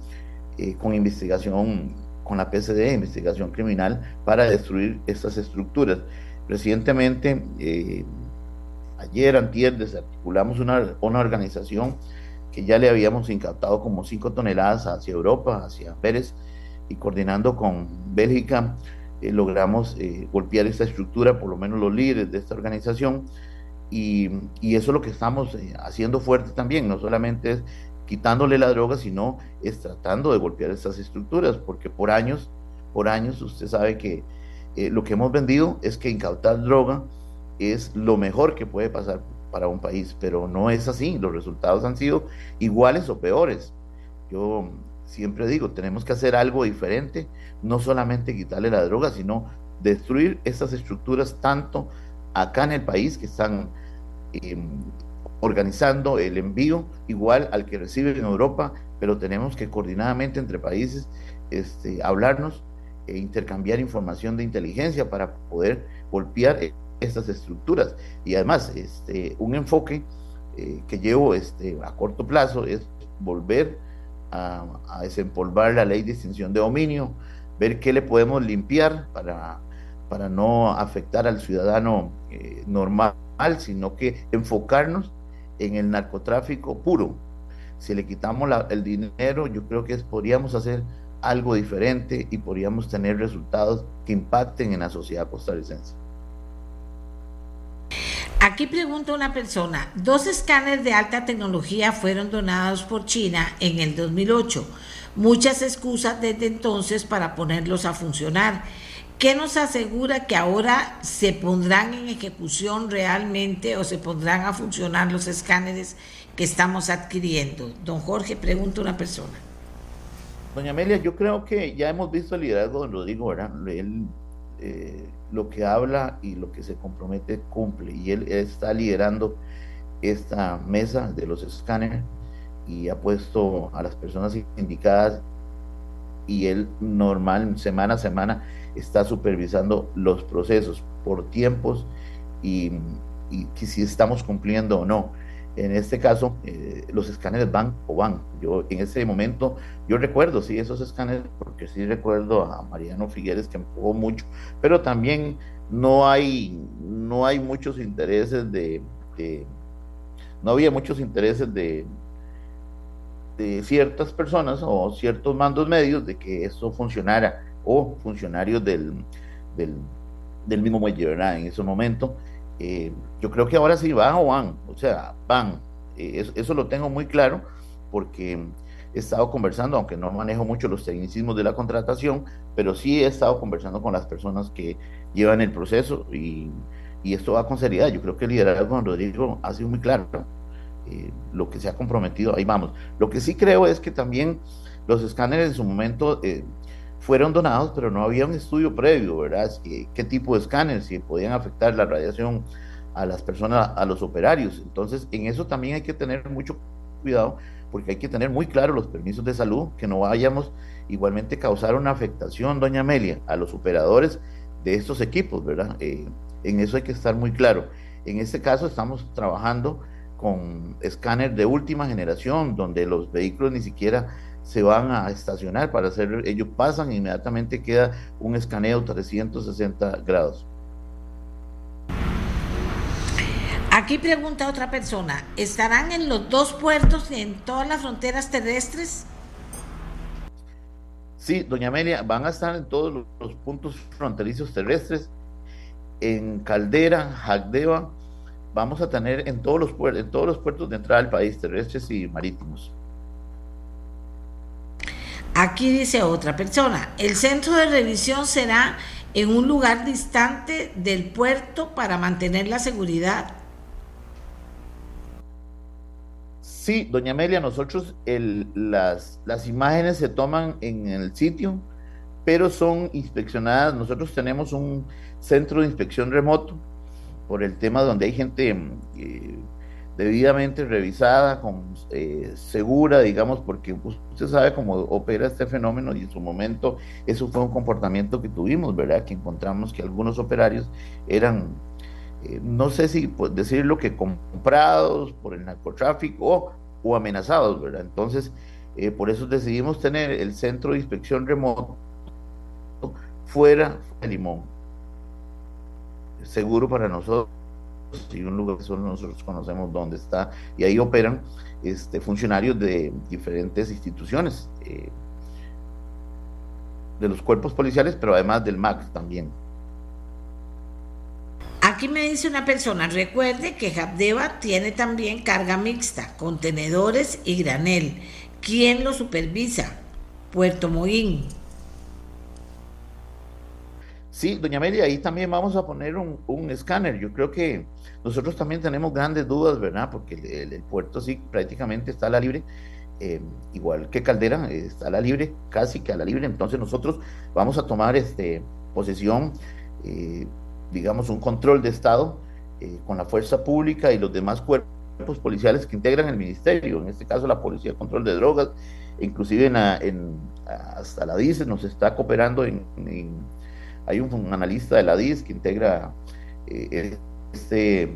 eh, con investigación, con la PCD, investigación criminal, para destruir estas estructuras. Recientemente, eh, ayer, antier, desarticulamos una, una organización que ya le habíamos incautado como 5 toneladas hacia Europa, hacia Pérez, y coordinando con Bélgica, eh, logramos eh, golpear esta estructura, por lo menos los líderes de esta organización, y, y eso es lo que estamos haciendo fuerte también, no solamente es quitándole la droga, sino es tratando de golpear estas estructuras, porque por años, por años, usted sabe que lo que hemos vendido es que incautar droga es lo mejor que puede pasar para un país, pero no es así, los resultados han sido iguales o peores. Yo siempre digo, tenemos que hacer algo diferente, no solamente quitarle la droga, sino destruir estas estructuras tanto acá en el país que están em, organizando el envío igual al que reciben en Europa, pero tenemos que coordinadamente entre países este, hablarnos e intercambiar información de inteligencia para poder golpear estas estructuras. Y además, este, un enfoque eh, que llevo este, a corto plazo es volver a, desempolvar la ley de extinción de dominio, ver qué le podemos limpiar para, para no afectar al ciudadano eh, normal, sino que enfocarnos en el narcotráfico puro. Si le quitamos el dinero, yo creo que podríamos hacer algo diferente y podríamos tener resultados que impacten en la sociedad costarricense. Aquí pregunta una persona, dos escáneres de alta tecnología fueron donados por China en el 2008. Muchas excusas desde entonces para ponerlos a funcionar. ¿Qué nos asegura que ahora se pondrán en ejecución realmente o se pondrán a funcionar los escáneres que estamos adquiriendo? Don Jorge, pregunta una persona. Doña Amelia, yo creo que ya hemos visto el liderazgo de Rodrigo, ¿verdad? Él eh, lo que habla y lo que se compromete cumple. Y él está liderando esta mesa de los escáneres y ha puesto a las personas indicadas y él normal, semana a semana, está supervisando los procesos por tiempos y, si estamos cumpliendo o no. En este caso, eh, los escáneres van o van. Yo en ese momento, yo recuerdo, sí, esos escáneres, porque sí recuerdo a Mariano Figueres que empujó mucho, pero también no hay, no hay muchos intereses de, no había muchos intereses de, de ciertas personas o ciertos mandos medios de que eso funcionara, o funcionarios del, del, del mismo muelle, En ese momento. Eh, yo creo que ahora sí van o van, o sea, van. Eh, eso, lo tengo muy claro porque he estado conversando, aunque no manejo mucho los tecnicismos de la contratación, pero sí he estado conversando con las personas que llevan el proceso y, esto va con seriedad. Yo creo que el liderazgo de Rodrigo ha sido muy claro. Eh, lo que se ha comprometido, ahí vamos. Lo que sí creo es que también los escáneres en su momento fueron donados, pero no había un estudio previo, ¿verdad? ¿Qué tipo de escáneres? Si podían afectar la radiación a las personas, a los operarios. Entonces, en eso también hay que tener mucho cuidado, porque hay que tener muy claro los permisos de salud, que no vayamos igualmente causar una afectación, doña Amelia, a los operadores de estos equipos, ¿verdad? Eh, en eso hay que estar muy claro. En este caso estamos trabajando con escáner de última generación, donde los vehículos ni siquiera se van a estacionar para hacer, ellos pasan e inmediatamente queda un escaneo 360 grados. Aquí pregunta otra persona, ¿estarán en los dos puertos y en todas las fronteras terrestres? Sí, doña Amelia, van a estar en todos los puntos fronterizos terrestres, en Caldera, Jagdeva, vamos a tener en todos los puertos, en todos los puertos de entrada al país, terrestres y marítimos. Aquí dice otra persona, el centro de revisión será en un lugar distante del puerto para mantener la seguridad. Sí, doña Amelia, nosotros las, las imágenes se toman en el sitio, pero son inspeccionadas. Nosotros tenemos un centro de inspección remoto por el tema donde hay gente eh, debidamente revisada, con, eh, segura, digamos, porque usted sabe cómo opera este fenómeno y en su momento eso fue un comportamiento que tuvimos, ¿verdad? Que encontramos que algunos operarios eran, eh, no sé si decirlo que comprados por el narcotráfico o, amenazados, ¿verdad? Entonces, eh, por eso decidimos tener el centro de inspección remoto fuera de Limón, seguro para nosotros y un lugar que solo nosotros conocemos dónde está, y ahí operan este, funcionarios de diferentes instituciones. Eh, de los cuerpos policiales, pero además del MAC también. Aquí me dice una persona, recuerde que Habdeba tiene también carga mixta, contenedores y granel. ¿Quién lo supervisa? Puerto Moín. Sí, doña Amelia, ahí también vamos a poner un, escáner. Yo creo que nosotros también tenemos grandes dudas, ¿verdad? Porque el, puerto sí prácticamente está a la libre, eh, igual que Caldera, está a la libre, casi que a la libre. Entonces nosotros vamos a tomar este, posesión, eh, digamos, un control de Estado eh, con la fuerza pública y los demás cuerpos policiales que integran el ministerio, en este caso la Policía de Control de Drogas, inclusive en, hasta la DICE nos está cooperando en hay un, analista de la DIS que integra eh, este,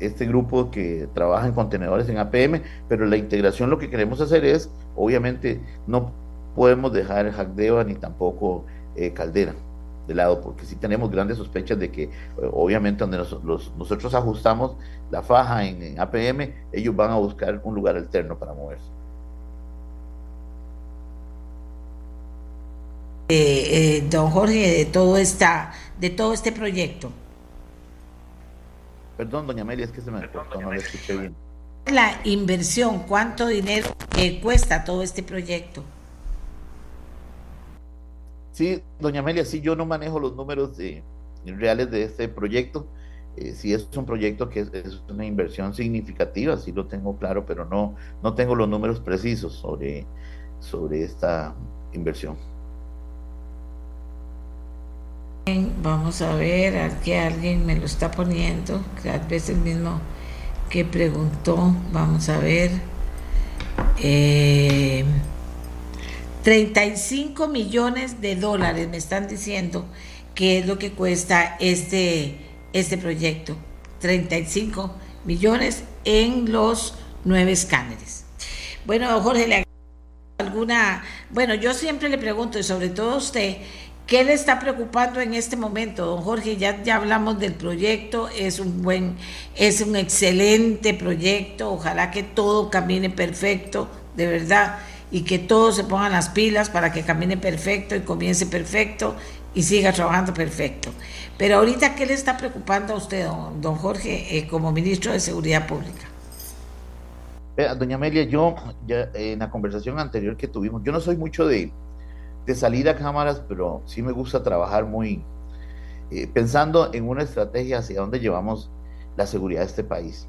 este grupo que trabaja en contenedores en APM, pero la integración lo que queremos hacer es, obviamente, no podemos dejar Jacdeva ni tampoco eh, Caldera de lado, porque sí tenemos grandes sospechas de que, eh, obviamente, donde nosotros ajustamos la faja en, APM, ellos van a buscar un lugar alterno para moverse. Eh, eh, don Jorge, de todo, esta, de todo este proyecto? Perdón, doña Amelia, es que se me cortó, no le escuché bien. La inversión, ¿cuánto dinero eh, cuesta todo este proyecto? Sí, doña Amelia, sí, yo no manejo los números reales de este proyecto. sí es un proyecto que es, es, una inversión significativa, sí lo tengo claro, pero no, no tengo los números precisos sobre, sobre esta inversión. Vamos a ver, aquí alguien me lo está poniendo, tal vez el mismo que preguntó. Vamos a ver. 35 eh, millones de dólares me están diciendo que es lo que cuesta este, este proyecto. 35 millones en los nueve escáneres. Bueno, Jorge, le alguna, bueno, yo siempre le pregunto, y sobre todo a usted, ¿Qué le está preocupando en este momento, don Jorge? Ya, ya hablamos del proyecto, es un buen, es un excelente proyecto, ojalá que todo camine perfecto, de verdad, y que todos se pongan las pilas para que camine perfecto y comience perfecto y siga trabajando perfecto. Pero ahorita, ¿qué le está preocupando a usted, don, Jorge, eh, como ministro de Seguridad Pública? Doña Amelia, yo en la conversación anterior que tuvimos, yo no soy mucho de, de salir a cámaras, pero sí me gusta trabajar muy eh, pensando en una estrategia hacia dónde llevamos la seguridad de este país.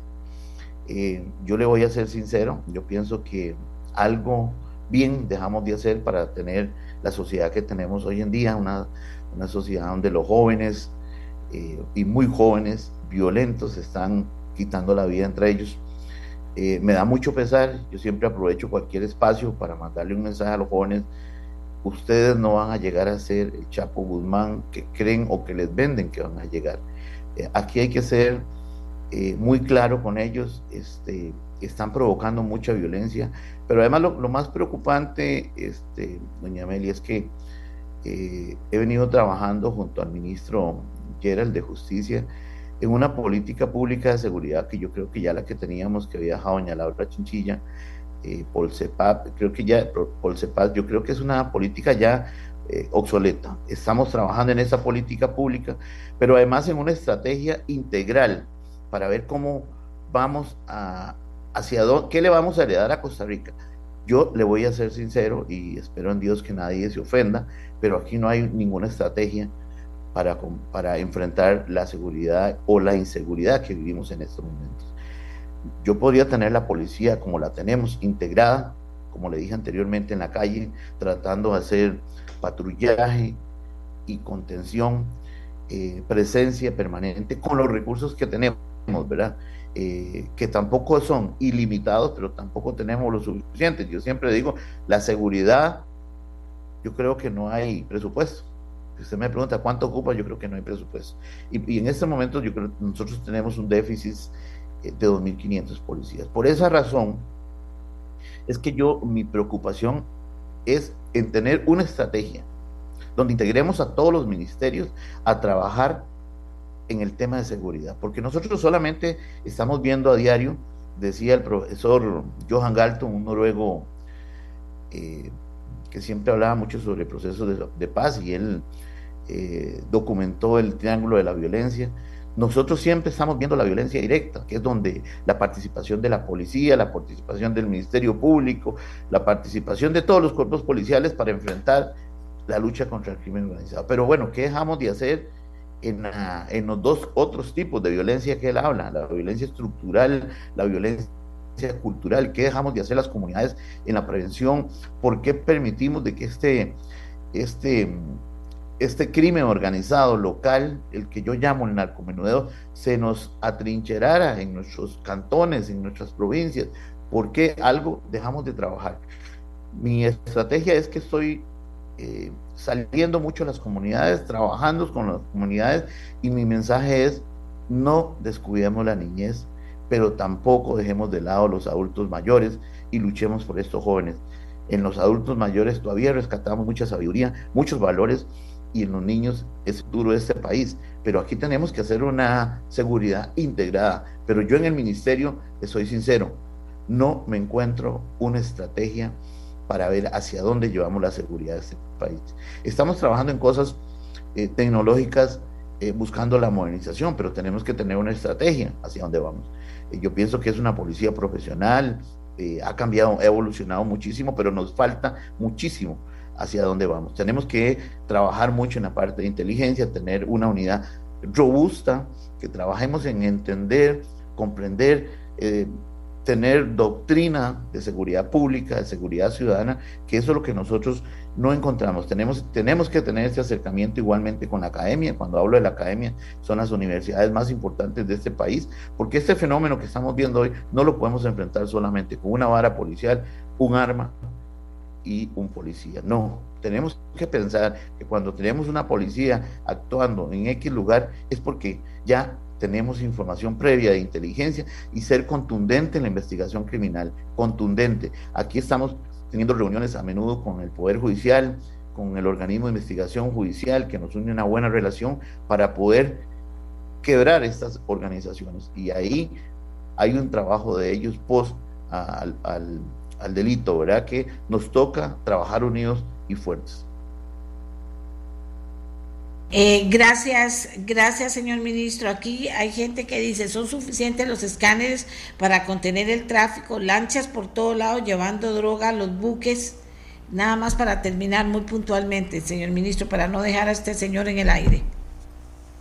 Eh, yo le voy a ser sincero, yo pienso que algo bien dejamos de hacer para tener la sociedad que tenemos hoy en día, una, una sociedad donde los jóvenes eh, y muy jóvenes violentos están quitando la vida entre ellos. me da mucho pesar, yo siempre aprovecho cualquier espacio para mandarle un mensaje a los jóvenes ustedes no van a llegar a ser el Chapo Guzmán que creen o que les venden que van a llegar. Eh, aquí hay que ser eh, muy claro con ellos, este, están provocando mucha violencia, pero además lo, más preocupante, este, doña Amelia, es que eh, he venido trabajando junto al ministro Gerald de Justicia en una política pública de seguridad que yo creo que ya la que teníamos que había dejado doña Laura Chinchilla, eh, creo que ya, Polcepap, yo creo que es una política ya eh, obsoleta. Estamos trabajando en esa política pública, pero además en una estrategia integral para ver cómo vamos a, hacia dónde, qué le vamos a heredar a Costa Rica. Yo le voy a ser sincero y espero en Dios que nadie se ofenda, pero aquí no hay ninguna estrategia para, para enfrentar la seguridad o la inseguridad que vivimos en estos momentos. Yo podría tener la policía como la tenemos, integrada, como le dije anteriormente, en la calle, tratando de hacer patrullaje y contención, eh, presencia permanente con los recursos que tenemos, ¿verdad? Eh, que tampoco son ilimitados, pero tampoco tenemos lo suficiente. Yo siempre digo, la seguridad, yo creo que no hay presupuesto. Si usted me pregunta cuánto ocupa, yo creo que no hay presupuesto. Y, y en este momento yo creo que nosotros tenemos un déficit de 2.500 policías. Por esa razón es que yo, mi preocupación es en tener una estrategia donde integremos a todos los ministerios a trabajar en el tema de seguridad, porque nosotros solamente estamos viendo a diario, decía el profesor Johan Galton, un noruego eh, que siempre hablaba mucho sobre procesos de, de paz y él eh, documentó el triángulo de la violencia. Nosotros siempre estamos viendo la violencia directa, que es donde la participación de la policía, la participación del Ministerio Público, la participación de todos los cuerpos policiales para enfrentar la lucha contra el crimen organizado. Pero bueno, ¿qué dejamos de hacer en, los dos otros tipos de violencia que él habla? La violencia estructural, la violencia cultural, qué dejamos de hacer las comunidades en la prevención, por qué permitimos de que este, este, este crimen organizado local, el que yo llamo el narcomenudeo, se nos atrincherara en nuestros cantones, en nuestras provincias, por qué algo dejamos de trabajar. Mi estrategia es que estoy eh, saliendo mucho a las comunidades, trabajando con las comunidades y mi mensaje es no descuidemos la niñez, pero tampoco dejemos de lado los adultos mayores y luchemos por estos jóvenes. En los adultos mayores todavía rescatamos mucha sabiduría, muchos valores y en los niños es duro este país, pero aquí tenemos que hacer una seguridad integrada. Pero yo en el ministerio, soy sincero, no me encuentro una estrategia para ver hacia dónde llevamos la seguridad de este país. Estamos trabajando en cosas eh, tecnológicas eh, buscando la modernización, pero tenemos que tener una estrategia hacia dónde vamos. Eh, yo pienso que es una policía profesional, eh, ha cambiado, ha evolucionado muchísimo, pero nos falta muchísimo hacia dónde vamos. Tenemos que trabajar mucho en la parte de inteligencia, tener una unidad robusta, que trabajemos en entender, comprender, eh, tener doctrina de seguridad pública, de seguridad ciudadana, que eso es lo que nosotros no encontramos. Tenemos, tenemos que tener ese acercamiento igualmente con la academia. Cuando hablo de la academia, son las universidades más importantes de este país, porque este fenómeno que estamos viendo hoy no lo podemos enfrentar solamente con una vara policial, un arma y un policía. No, tenemos que pensar que cuando tenemos una policía actuando en X lugar es porque ya tenemos información previa de inteligencia y ser contundente en la investigación criminal, contundente. Aquí estamos teniendo reuniones a menudo con el Poder Judicial, con el organismo de investigación judicial, que nos une una buena relación para poder quebrar estas organizaciones. Y ahí hay un trabajo de ellos post al, al delito, ¿verdad? Que nos toca trabajar unidos y fuertes. Eh, gracias, gracias señor ministro. Aquí hay gente que dice, son suficientes los escáneres para contener el tráfico, lanchas por todo lado llevando droga los buques. Nada más para terminar muy puntualmente, señor ministro, para no dejar a este señor en el aire.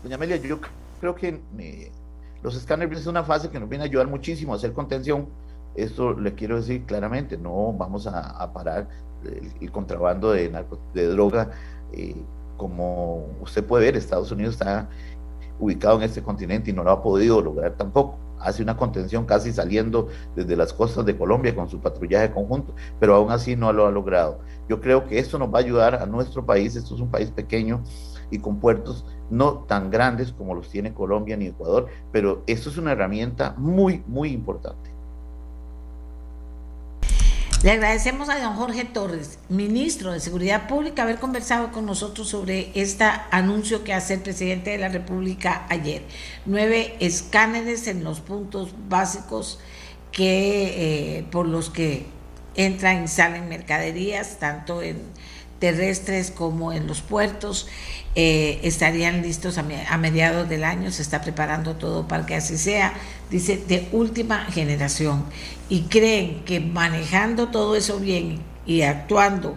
Doña Amelia, yo creo que eh, los escáneres es una fase que nos viene a ayudar muchísimo a hacer contención. Esto le quiero decir claramente, no vamos a, parar el, contrabando de, de droga. Eh, como usted puede ver, Estados Unidos está ubicado en este continente y no lo ha podido lograr tampoco. Hace una contención casi saliendo desde las costas de Colombia con su patrullaje conjunto, pero aún así no lo ha logrado. Yo creo que esto nos va a ayudar a nuestro país. Esto es un país pequeño y con puertos no tan grandes como los tiene Colombia ni Ecuador, pero esto es una herramienta muy, muy importante. Le agradecemos a don Jorge Torres, ministro de Seguridad Pública, haber conversado con nosotros sobre este anuncio que hace el presidente de la República ayer. Nueve escáneres en los puntos básicos que eh, por los que entran y salen mercaderías, tanto en terrestres como en los puertos, eh, estarían listos a, mediados del año, se está preparando todo para que así sea, dice, de última generación y creen que manejando todo eso bien y actuando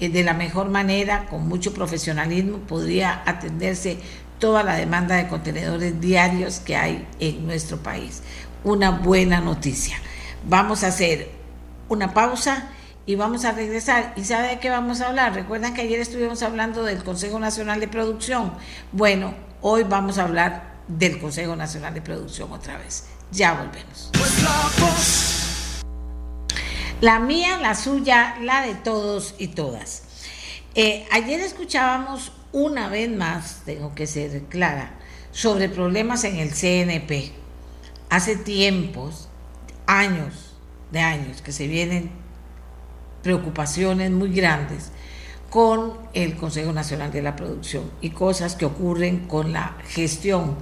eh, de la mejor manera, con mucho profesionalismo, podría atenderse toda la demanda de contenedores diarios que hay en nuestro país. Una buena noticia. Vamos a hacer una pausa y vamos a regresar. ¿Y sabe de qué vamos a hablar? Recuerdan que ayer estuvimos hablando del Consejo Nacional de Producción. Bueno, hoy vamos a hablar del Consejo Nacional de Producción otra vez. Ya volvemos. Pues la mía, la suya, la de todos y todas. Eh, ayer escuchábamos una vez más, tengo que ser clara, sobre problemas en el CNP. Hace tiempos, años de años, que se vienen preocupaciones muy grandes con el Consejo Nacional de la Producción y cosas que ocurren con la gestión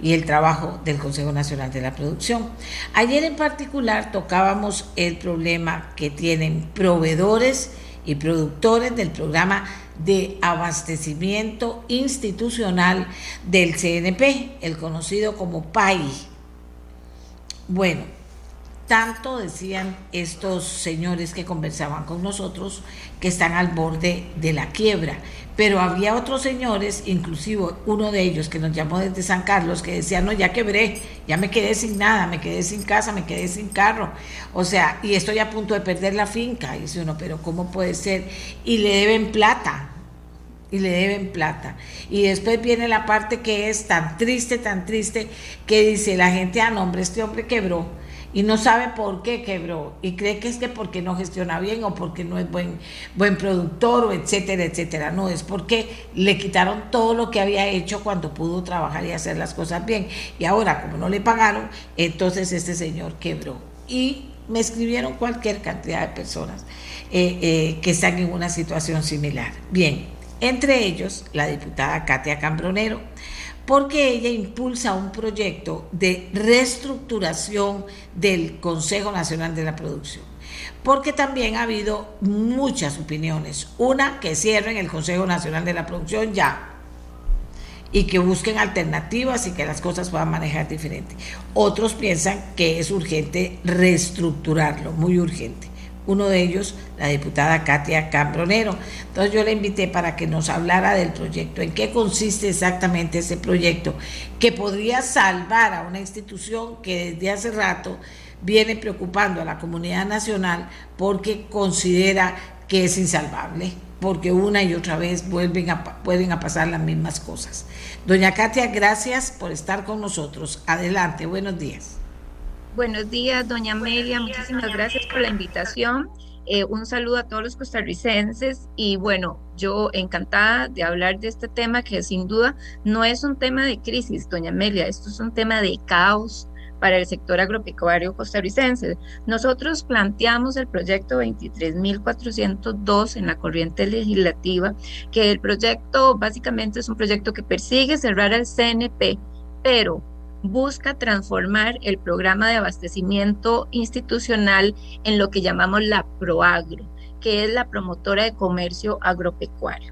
y el trabajo del Consejo Nacional de la Producción. Ayer en particular tocábamos el problema que tienen proveedores y productores del programa de abastecimiento institucional del CNP, el conocido como PAI. Bueno, tanto decían estos señores que conversaban con nosotros que están al borde de la quiebra. Pero había otros señores, inclusive uno de ellos que nos llamó desde San Carlos, que decía, no, ya quebré, ya me quedé sin nada, me quedé sin casa, me quedé sin carro. O sea, y estoy a punto de perder la finca. Y dice uno, pero ¿cómo puede ser? Y le deben plata, y le deben plata. Y después viene la parte que es tan triste, tan triste, que dice la gente, ah, no, hombre, este hombre quebró y no sabe por qué quebró y cree que es que porque no gestiona bien o porque no es buen, buen productor o etcétera, etcétera. No, es porque le quitaron todo lo que había hecho cuando pudo trabajar y hacer las cosas bien. Y ahora, como no le pagaron, entonces este señor quebró. Y me escribieron cualquier cantidad de personas eh, eh, que están en una situación similar. Bien, entre ellos la diputada Katia Cambronero porque ella impulsa un proyecto de reestructuración del Consejo Nacional de la Producción. Porque también ha habido muchas opiniones. Una, que cierren el Consejo Nacional de la Producción ya y que busquen alternativas y que las cosas puedan manejar diferente. Otros piensan que es urgente reestructurarlo, muy urgente uno de ellos, la diputada Katia Cambronero. Entonces yo le invité para que nos hablara del proyecto, en qué consiste exactamente ese proyecto, que podría salvar a una institución que desde hace rato viene preocupando a la comunidad nacional porque considera que es insalvable, porque una y otra vez vuelven a, pueden a pasar las mismas cosas. Doña Katia, gracias por estar con nosotros. Adelante, buenos días. Buenos días, doña Amelia. Muchísimas gracias por la invitación. Eh, un saludo a todos los costarricenses y bueno, yo encantada de hablar de este tema que sin duda no es un tema de crisis, doña Amelia, esto es un tema de caos para el sector agropecuario costarricense. Nosotros planteamos el proyecto 23.402 en la corriente legislativa, que el proyecto básicamente es un proyecto que persigue cerrar al CNP, pero busca transformar el programa de abastecimiento institucional en lo que llamamos la ProAgro, que es la promotora de comercio agropecuario.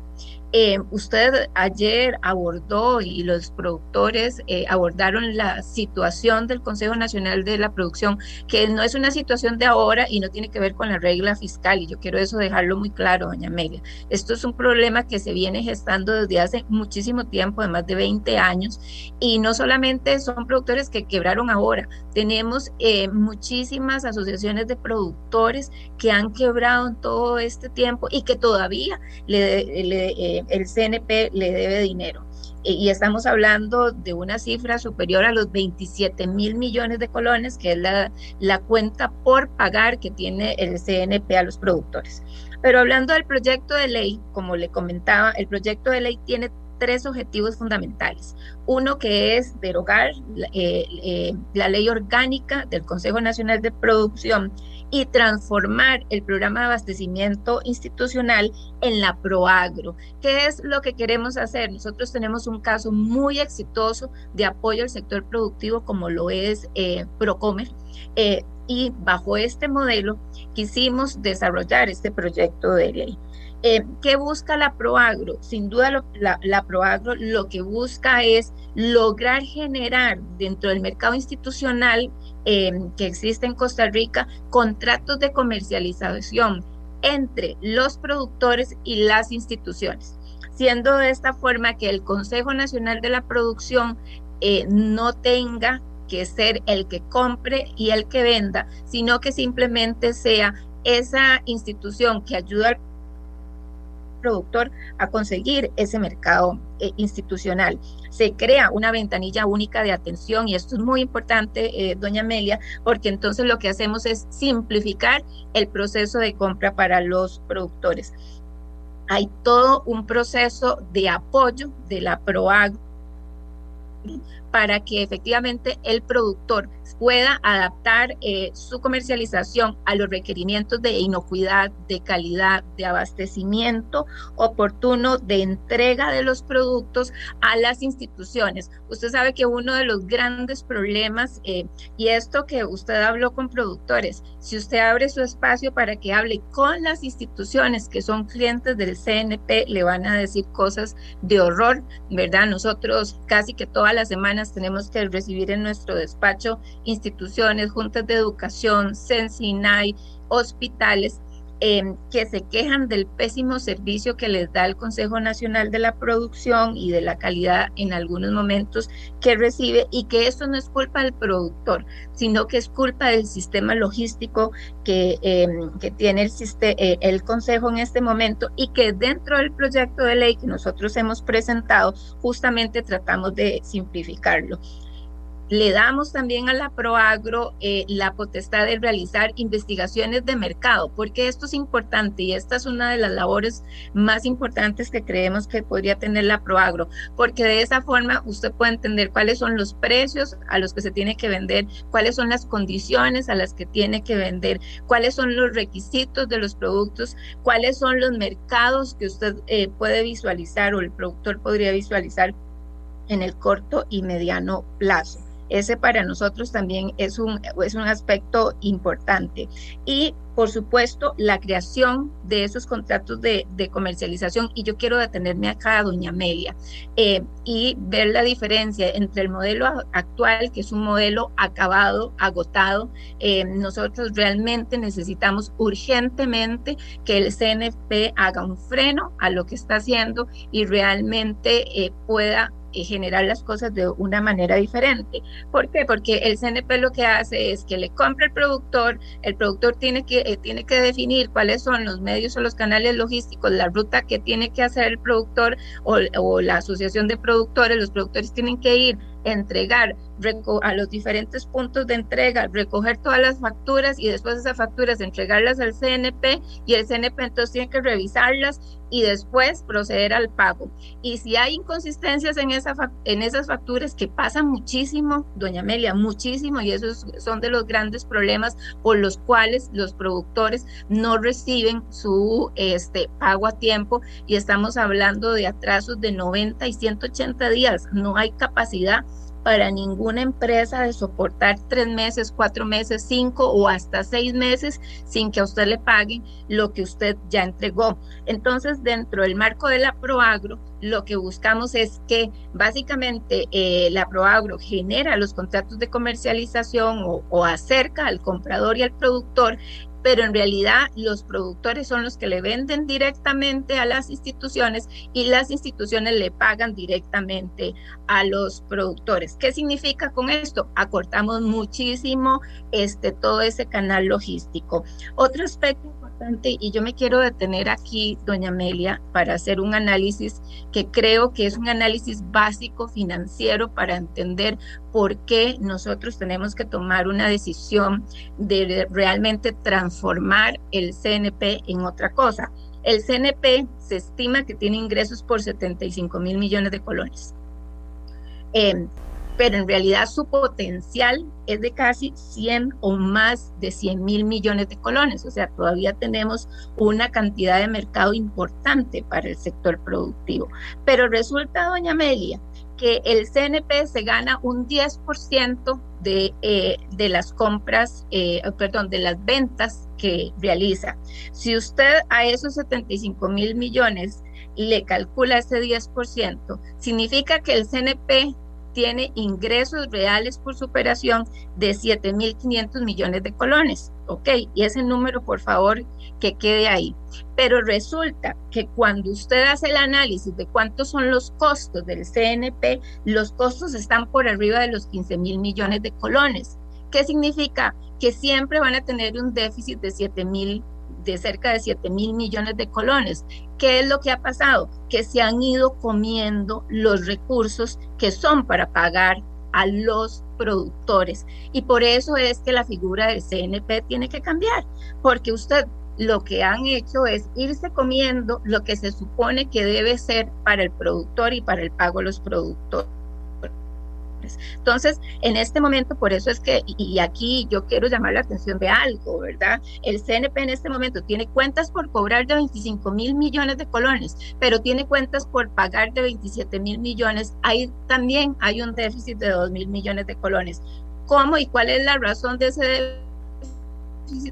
Eh, usted ayer abordó y los productores eh, abordaron la situación del Consejo Nacional de la Producción, que no es una situación de ahora y no tiene que ver con la regla fiscal, y yo quiero eso dejarlo muy claro, doña Amelia. Esto es un problema que se viene gestando desde hace muchísimo tiempo, de más de 20 años, y no solamente son productores que quebraron ahora, tenemos eh, muchísimas asociaciones de productores que han quebrado en todo este tiempo y que todavía le, le el CNP le debe dinero. Y estamos hablando de una cifra superior a los 27 mil millones de colones, que es la, la cuenta por pagar que tiene el CNP a los productores. Pero hablando del proyecto de ley, como le comentaba, el proyecto de ley tiene tres objetivos fundamentales. Uno que es derogar eh, eh, la ley orgánica del Consejo Nacional de Producción y transformar el programa de abastecimiento institucional en la ProAgro. ¿Qué es lo que queremos hacer? Nosotros tenemos un caso muy exitoso de apoyo al sector productivo como lo es eh, Procomer. Eh, y bajo este modelo quisimos desarrollar este proyecto de ley. Eh, ¿Qué busca la ProAgro? Sin duda la, la, ProAgro lo que busca es lograr generar dentro del mercado institucional eh, que existe en Costa Rica contratos de comercialización entre los productores y las instituciones, siendo de esta forma que el Consejo Nacional de la Producción eh, no tenga que ser el que compre y el que venda, sino que simplemente sea esa institución que ayuda al productor a conseguir ese mercado eh, institucional. Se crea una ventanilla única de atención y esto es muy importante, eh, doña Amelia, porque entonces lo que hacemos es simplificar el proceso de compra para los productores. Hay todo un proceso de apoyo de la PROAG para que efectivamente el productor pueda adaptar eh, su comercialización a los requerimientos de inocuidad, de calidad, de abastecimiento oportuno, de entrega de los productos a las instituciones. Usted sabe que uno de los grandes problemas, eh, y esto que usted habló con productores, si usted abre su espacio para que hable con las instituciones que son clientes del CNP, le van a decir cosas de horror, ¿verdad? Nosotros casi que todas las semanas tenemos que recibir en nuestro despacho instituciones, juntas de educación, Sensinay, hospitales, em, que se quejan del pésimo servicio que les da el Consejo Nacional de la Producción y de la calidad en algunos momentos que recibe y que eso no es culpa del productor, sino que es culpa del sistema logístico que, em, que tiene eh, el Consejo en este momento y que dentro del proyecto de ley que nosotros hemos presentado justamente tratamos de simplificarlo. Le damos también a la Proagro eh, la potestad de realizar investigaciones de mercado, porque esto es importante y esta es una de las labores más importantes que creemos que podría tener la Proagro, porque de esa forma usted puede entender cuáles son los precios a los que se tiene que vender, cuáles son las condiciones a las que tiene que vender, cuáles son los requisitos de los productos, cuáles son los mercados que usted eh, puede visualizar o el productor podría visualizar en el corto y mediano plazo. Ese para nosotros también es un, es un aspecto importante. Y por supuesto, la creación de esos contratos de, comercialización, y yo quiero detenerme acá, doña Amelia, eh, y ver la diferencia entre el modelo actual, que es un modelo acabado, agotado. Eh, nosotros realmente necesitamos urgentemente que el CNP haga un freno a lo que está haciendo y realmente eh, pueda generar las cosas de una manera diferente. ¿Por qué? Porque el CNP lo que hace es que le compra el productor, el productor tiene que, eh, tiene que definir cuáles son los medios o los canales logísticos, la ruta que tiene que hacer el productor o, la asociación de productores, los productores tienen que ir entregar a los diferentes puntos de entrega, recoger todas las facturas y después esas facturas entregarlas al CNP y el CNP entonces tiene que revisarlas y después proceder al pago. Y si hay inconsistencias en, esa, en esas facturas, que pasa muchísimo, doña Amelia, muchísimo, y esos son de los grandes problemas por los cuales los productores no reciben su este, pago a tiempo y estamos hablando de atrasos de 90 y 180 días. No hay capacidad para ninguna empresa de soportar tres meses, cuatro meses, cinco o hasta seis meses sin que a usted le paguen lo que usted ya entregó. Entonces, dentro del marco de la Proagro, lo que buscamos es que básicamente eh, la Proagro genera los contratos de comercialización o, o acerca al comprador y al productor pero en realidad los productores son los que le venden directamente a las instituciones y las instituciones le pagan directamente a los productores. ¿Qué significa con esto? Acortamos muchísimo este todo ese canal logístico. Otro aspecto y yo me quiero detener aquí, doña Amelia, para hacer un análisis que creo que es un análisis básico financiero para entender por qué nosotros tenemos que tomar una decisión de realmente transformar el CNP en otra cosa. El CNP se estima que tiene ingresos por 75 mil millones de colones. Eh, pero en realidad su potencial es de casi 100 o más de 100 mil millones de colones, o sea, todavía tenemos una cantidad de mercado importante para el sector productivo. Pero resulta, doña Amelia, que el CNP se gana un 10% de, eh, de las compras, eh, perdón, de las ventas que realiza. Si usted a esos 75 mil millones le calcula ese 10%, significa que el CNP tiene ingresos reales por su operación de 7.500 millones de colones. ¿Ok? Y ese número, por favor, que quede ahí. Pero resulta que cuando usted hace el análisis de cuántos son los costos del CNP, los costos están por arriba de los 15 mil millones de colones. ¿Qué significa? Que siempre van a tener un déficit de 7 mil de cerca de 7 mil millones de colones. ¿Qué es lo que ha pasado? Que se han ido comiendo los recursos que son para pagar a los productores. Y por eso es que la figura del CNP tiene que cambiar, porque usted lo que han hecho es irse comiendo lo que se supone que debe ser para el productor y para el pago de los productores. Entonces, en este momento, por eso es que, y aquí yo quiero llamar la atención de algo, ¿verdad? El CNP en este momento tiene cuentas por cobrar de 25 mil millones de colones, pero tiene cuentas por pagar de 27 mil millones. Ahí también hay un déficit de 2 mil millones de colones. ¿Cómo y cuál es la razón de ese déficit?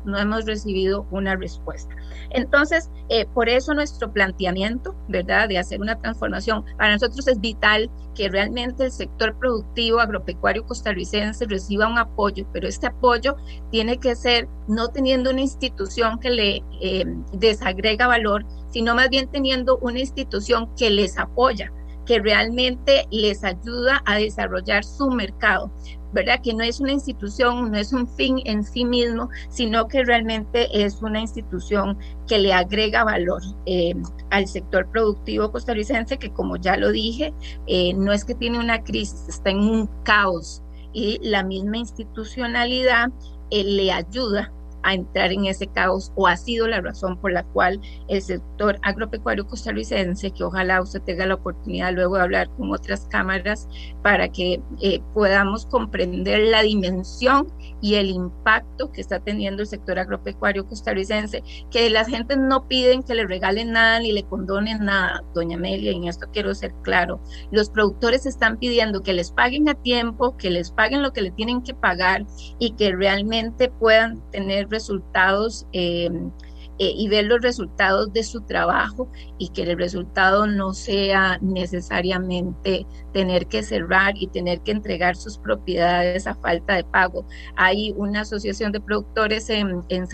No hemos recibido una respuesta. Entonces, eh, por eso nuestro planteamiento, ¿verdad?, de hacer una transformación, para nosotros es vital que realmente el sector productivo agropecuario costarricense reciba un apoyo, pero este apoyo tiene que ser no teniendo una institución que le eh, desagrega valor, sino más bien teniendo una institución que les apoya que realmente les ayuda a desarrollar su mercado. ¿Verdad? Que no es una institución, no es un fin en sí mismo, sino que realmente es una institución que le agrega valor eh, al sector productivo costarricense, que como ya lo dije, eh, no es que tiene una crisis, está en un caos y la misma institucionalidad eh, le ayuda a entrar en ese caos o ha sido la razón por la cual el sector agropecuario costarricense, que ojalá usted tenga la oportunidad luego de hablar con otras cámaras para que eh, podamos comprender la dimensión y el impacto que está teniendo el sector agropecuario costarricense, que las gentes no piden que le regalen nada ni le condonen nada, doña Amelia, y en esto quiero ser claro, los productores están pidiendo que les paguen a tiempo, que les paguen lo que le tienen que pagar y que realmente puedan tener resultados eh, eh, y ver los resultados de su trabajo y que el resultado no sea necesariamente tener que cerrar y tener que entregar sus propiedades a falta de pago. Hay una asociación de productores en, en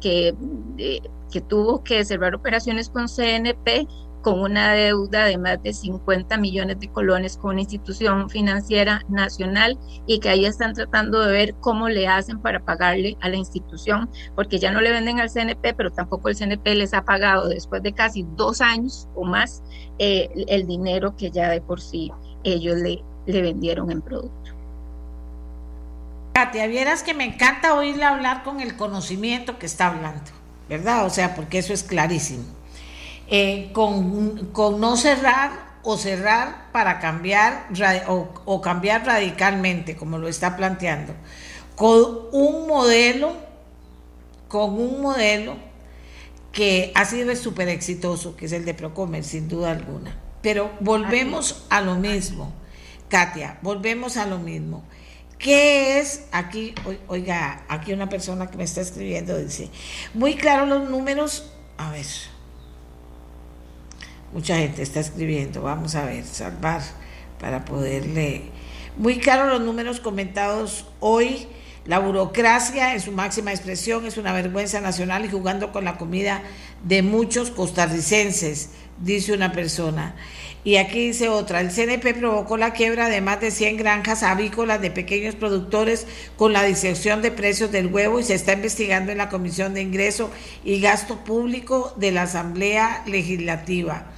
que, eh, que tuvo que cerrar operaciones con CNP con una deuda de más de 50 millones de colones con una institución financiera nacional y que ahí están tratando de ver cómo le hacen para pagarle a la institución, porque ya no le venden al CNP, pero tampoco el CNP les ha pagado después de casi dos años o más eh, el dinero que ya de por sí ellos le, le vendieron en producto. Katia, vieras que me encanta oírle hablar con el conocimiento que está hablando, ¿verdad? O sea, porque eso es clarísimo. Eh, con, no cerrar o cerrar para cambiar o, cambiar radicalmente, como lo está planteando, con un modelo, con un modelo que ha sido súper exitoso, que es el de Procomer, sin duda alguna. Pero volvemos a lo mismo, Katia, volvemos a lo mismo. ¿Qué es? Aquí, oiga, aquí una persona que me está escribiendo dice, muy claro los números, a ver, Mucha gente está escribiendo. Vamos a ver, salvar para poderle... Muy claro los números comentados hoy. La burocracia en su máxima expresión es una vergüenza nacional y jugando con la comida de muchos costarricenses, dice una persona. Y aquí dice otra, el CNP provocó la quiebra de más de 100 granjas avícolas de pequeños productores con la disección de precios del huevo y se está investigando en la Comisión de Ingreso y Gasto Público de la Asamblea Legislativa.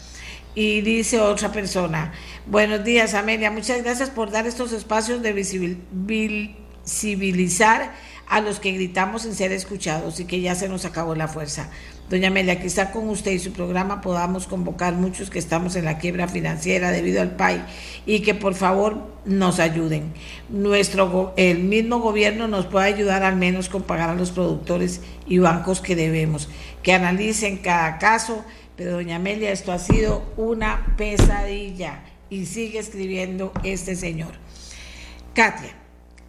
Y dice otra persona, buenos días Amelia, muchas gracias por dar estos espacios de visibilizar a los que gritamos sin ser escuchados y que ya se nos acabó la fuerza. Doña Amelia, que está con usted y su programa podamos convocar muchos que estamos en la quiebra financiera debido al PAI y que por favor nos ayuden. Nuestro, el mismo gobierno nos puede ayudar al menos con pagar a los productores y bancos que debemos, que analicen cada caso pero doña Amelia, esto ha sido una pesadilla y sigue escribiendo este señor. Katia,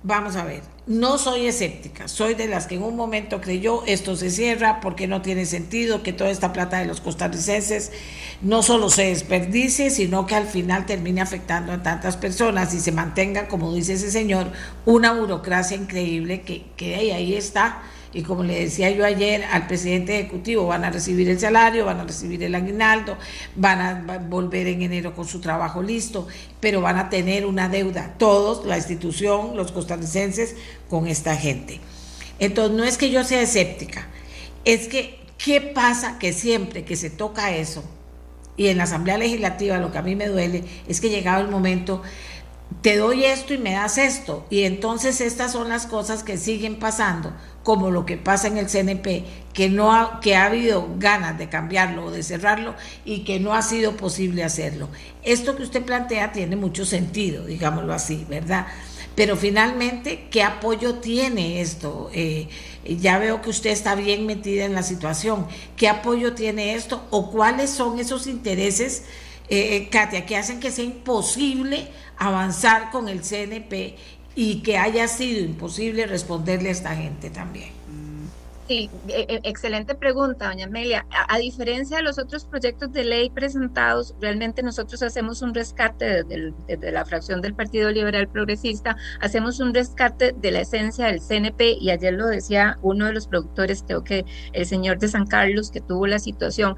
vamos a ver, no soy escéptica, soy de las que en un momento creyó esto se cierra porque no tiene sentido que toda esta plata de los costarricenses no solo se desperdicie, sino que al final termine afectando a tantas personas y se mantenga, como dice ese señor, una burocracia increíble que, que ahí está y como le decía yo ayer al presidente ejecutivo, van a recibir el salario, van a recibir el aguinaldo, van a volver en enero con su trabajo listo, pero van a tener una deuda, todos, la institución, los costarricenses, con esta gente. Entonces, no es que yo sea escéptica, es que, ¿qué pasa que siempre que se toca eso, y en la Asamblea Legislativa lo que a mí me duele es que llegado el momento te doy esto y me das esto. Y entonces estas son las cosas que siguen pasando como lo que pasa en el CNP, que, no ha, que ha habido ganas de cambiarlo o de cerrarlo y que no ha sido posible hacerlo. Esto que usted plantea tiene mucho sentido, digámoslo así, ¿verdad? Pero finalmente, ¿qué apoyo tiene esto? Eh, ya veo que usted está bien metida en la situación. ¿Qué apoyo tiene esto? ¿O cuáles son esos intereses, eh, eh Katia, que hacen que sea imposible avanzar con el CNP y que haya sido imposible responderle a esta gente también. Sí, e, e, excelente pregunta, doña Amelia. A, diferencia de los otros proyectos de ley presentados, realmente nosotros hacemos un rescate desde, la fracción del Partido Liberal Progresista, hacemos un rescate de la esencia del CNP y ayer lo decía uno de los productores, creo que el señor de San Carlos, que tuvo la situación,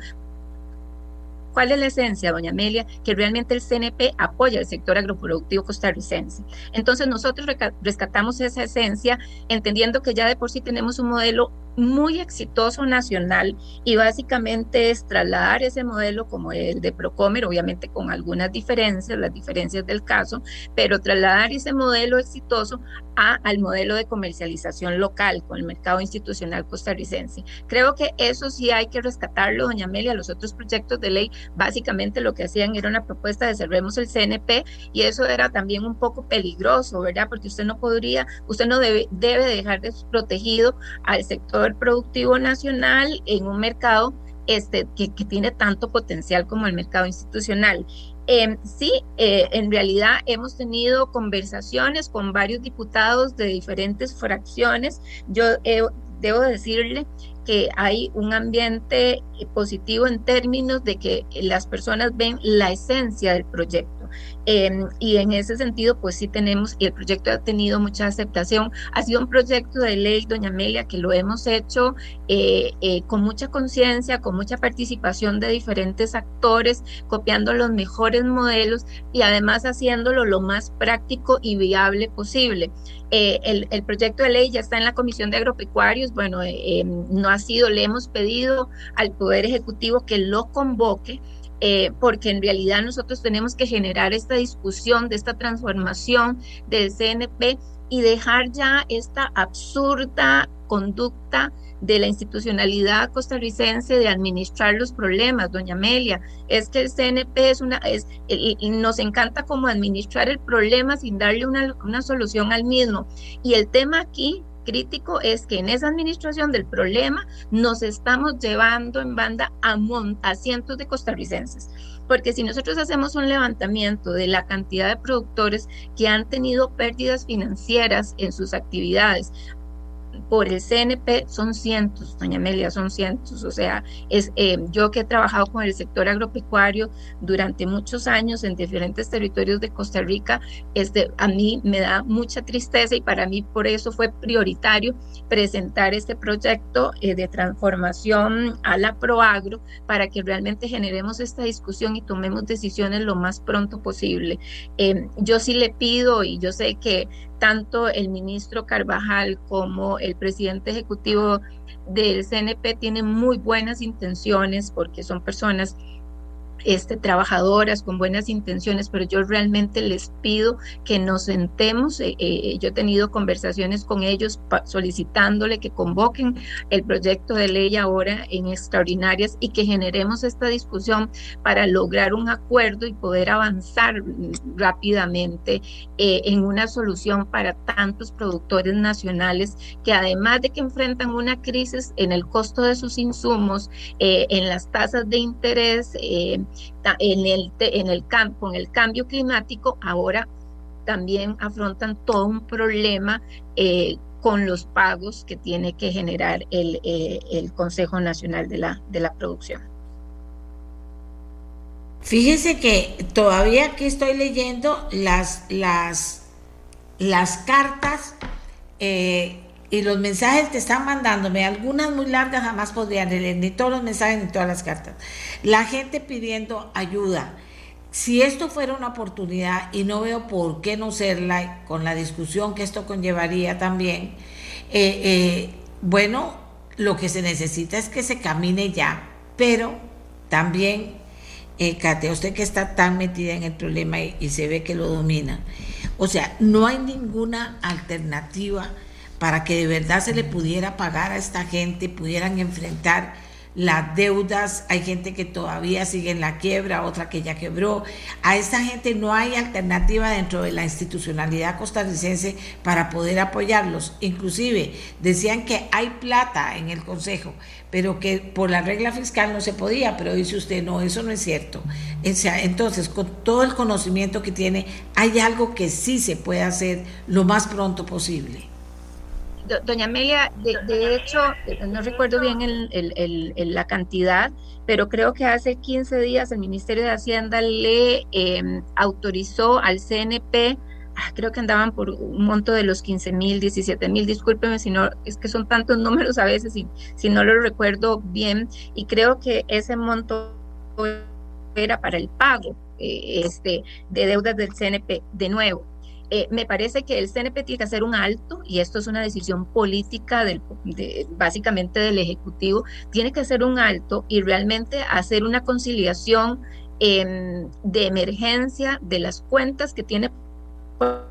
¿Cuál es la esencia, doña Amelia? Que realmente el CNP apoya el sector agroproductivo costarricense. Entonces nosotros rescatamos esa esencia entendiendo que ya de por sí tenemos un modelo muy exitoso nacional y básicamente es trasladar ese modelo como el de Procomer, obviamente con algunas diferencias, las diferencias del caso, pero trasladar ese modelo exitoso a, al modelo de comercialización local con el mercado institucional costarricense. Creo que eso sí hay que rescatarlo, doña Amelia, los otros proyectos de ley básicamente lo que hacían era una propuesta de cerremos el CNP y eso era también un poco peligroso, ¿verdad? Porque usted no podría, usted no debe, debe dejar desprotegido al sector productivo nacional en un mercado este, que, tiene tanto potencial como el mercado institucional. Em, sí, eh, en realidad hemos tenido conversaciones con varios diputados de diferentes fracciones. Yo debo decirle que hay un ambiente positivo en términos de que las personas ven la esencia del proyecto. Em, y en ese sentido, pues sí tenemos, y el proyecto ha tenido mucha aceptación. Ha sido un proyecto de ley, doña Amelia, que lo hemos hecho eh, eh, con mucha conciencia, con mucha participación de diferentes actores, copiando los mejores modelos y además haciéndolo lo más práctico y viable posible. Eh, el, el, proyecto de ley ya está en la Comisión de Agropecuarios. Bueno, em, no ha sido, le hemos pedido al Poder Ejecutivo que lo convoque eh, porque en realidad nosotros tenemos que generar esta discusión de esta transformación del CNP y dejar ya esta absurda conducta de la institucionalidad costarricense de administrar los problemas, doña Amelia. Es que el CNP es una, es, y, nos encanta como administrar el problema sin darle una, una solución al mismo. Y el tema aquí crítico es que en esa administración del problema nos estamos llevando en banda a, a cientos de costarricenses. Porque si nosotros hacemos un levantamiento de la cantidad de productores que han tenido pérdidas financieras en sus actividades, por el CNP son cientos, doña Amelia, son cientos. O sea, es eh, yo que he trabajado con el sector agropecuario durante muchos años en diferentes territorios de Costa Rica, este, a mí me da mucha tristeza y para mí por eso fue prioritario presentar este proyecto eh, de transformación a la Proagro para que realmente generemos esta discusión y tomemos decisiones lo más pronto posible. Eh, yo sí le pido y yo sé que tanto el ministro Carvajal como el presidente ejecutivo del CNP tienen muy buenas intenciones porque son personas este, trabajadoras con buenas intenciones, pero yo realmente les pido que nos sentemos. Eh, eh, yo he tenido conversaciones con ellos solicitándole que convoquen el proyecto de ley ahora en extraordinarias y que generemos esta discusión para lograr un acuerdo y poder avanzar rápidamente eh, en una solución para tantos productores nacionales que además de que enfrentan una crisis en el costo de sus insumos, en las tasas de interés, en el, en el cambio climático, ahora también afrontan todo un problema eh, con los pagos que tiene que generar el, eh, Consejo Nacional de la, de la Producción. Fíjense que todavía aquí estoy leyendo las, las, las cartas eh, y los mensajes que están mandándome, algunas muy largas jamás podrían leer, ni todos los mensajes ni todas las cartas. La gente pidiendo ayuda. Si esto fuera una oportunidad, y no veo por qué no serla, con la discusión que esto conllevaría también, eh, eh, bueno, lo que se necesita es que se camine ya, pero también, eh, usted que está tan metida en el problema y se ve que lo domina, o sea, no hay ninguna alternativa para que de verdad se le pudiera pagar a esta gente, pudieran enfrentar las deudas, hay gente que todavía sigue en la quiebra, otra que ya quebró. A esta gente no hay alternativa dentro de la institucionalidad costarricense para poder apoyarlos. Inclusive decían que hay plata en el Consejo, pero que por la regla fiscal no se podía, pero dice usted, no, eso no es cierto. entonces, con todo el conocimiento que tiene, hay algo que sí se puede hacer lo más pronto posible doña Amelia, de, hecho, no recuerdo bien el, la cantidad, pero creo que hace 15 días el Ministerio de Hacienda le em, autorizó al CNP, ah, creo que andaban por un monto de los 15 mil, 17 mil, discúlpeme si no, es que son tantos números a veces si no lo recuerdo bien, y creo que ese monto era para el pago eh, este, de deudas del CNP. De nuevo, eh, me parece que el CNP tiene que hacer un alto, y esto es una decisión política del, básicamente del Ejecutivo, tiene que hacer un alto y realmente hacer una conciliación em, de emergencia de las cuentas que tiene por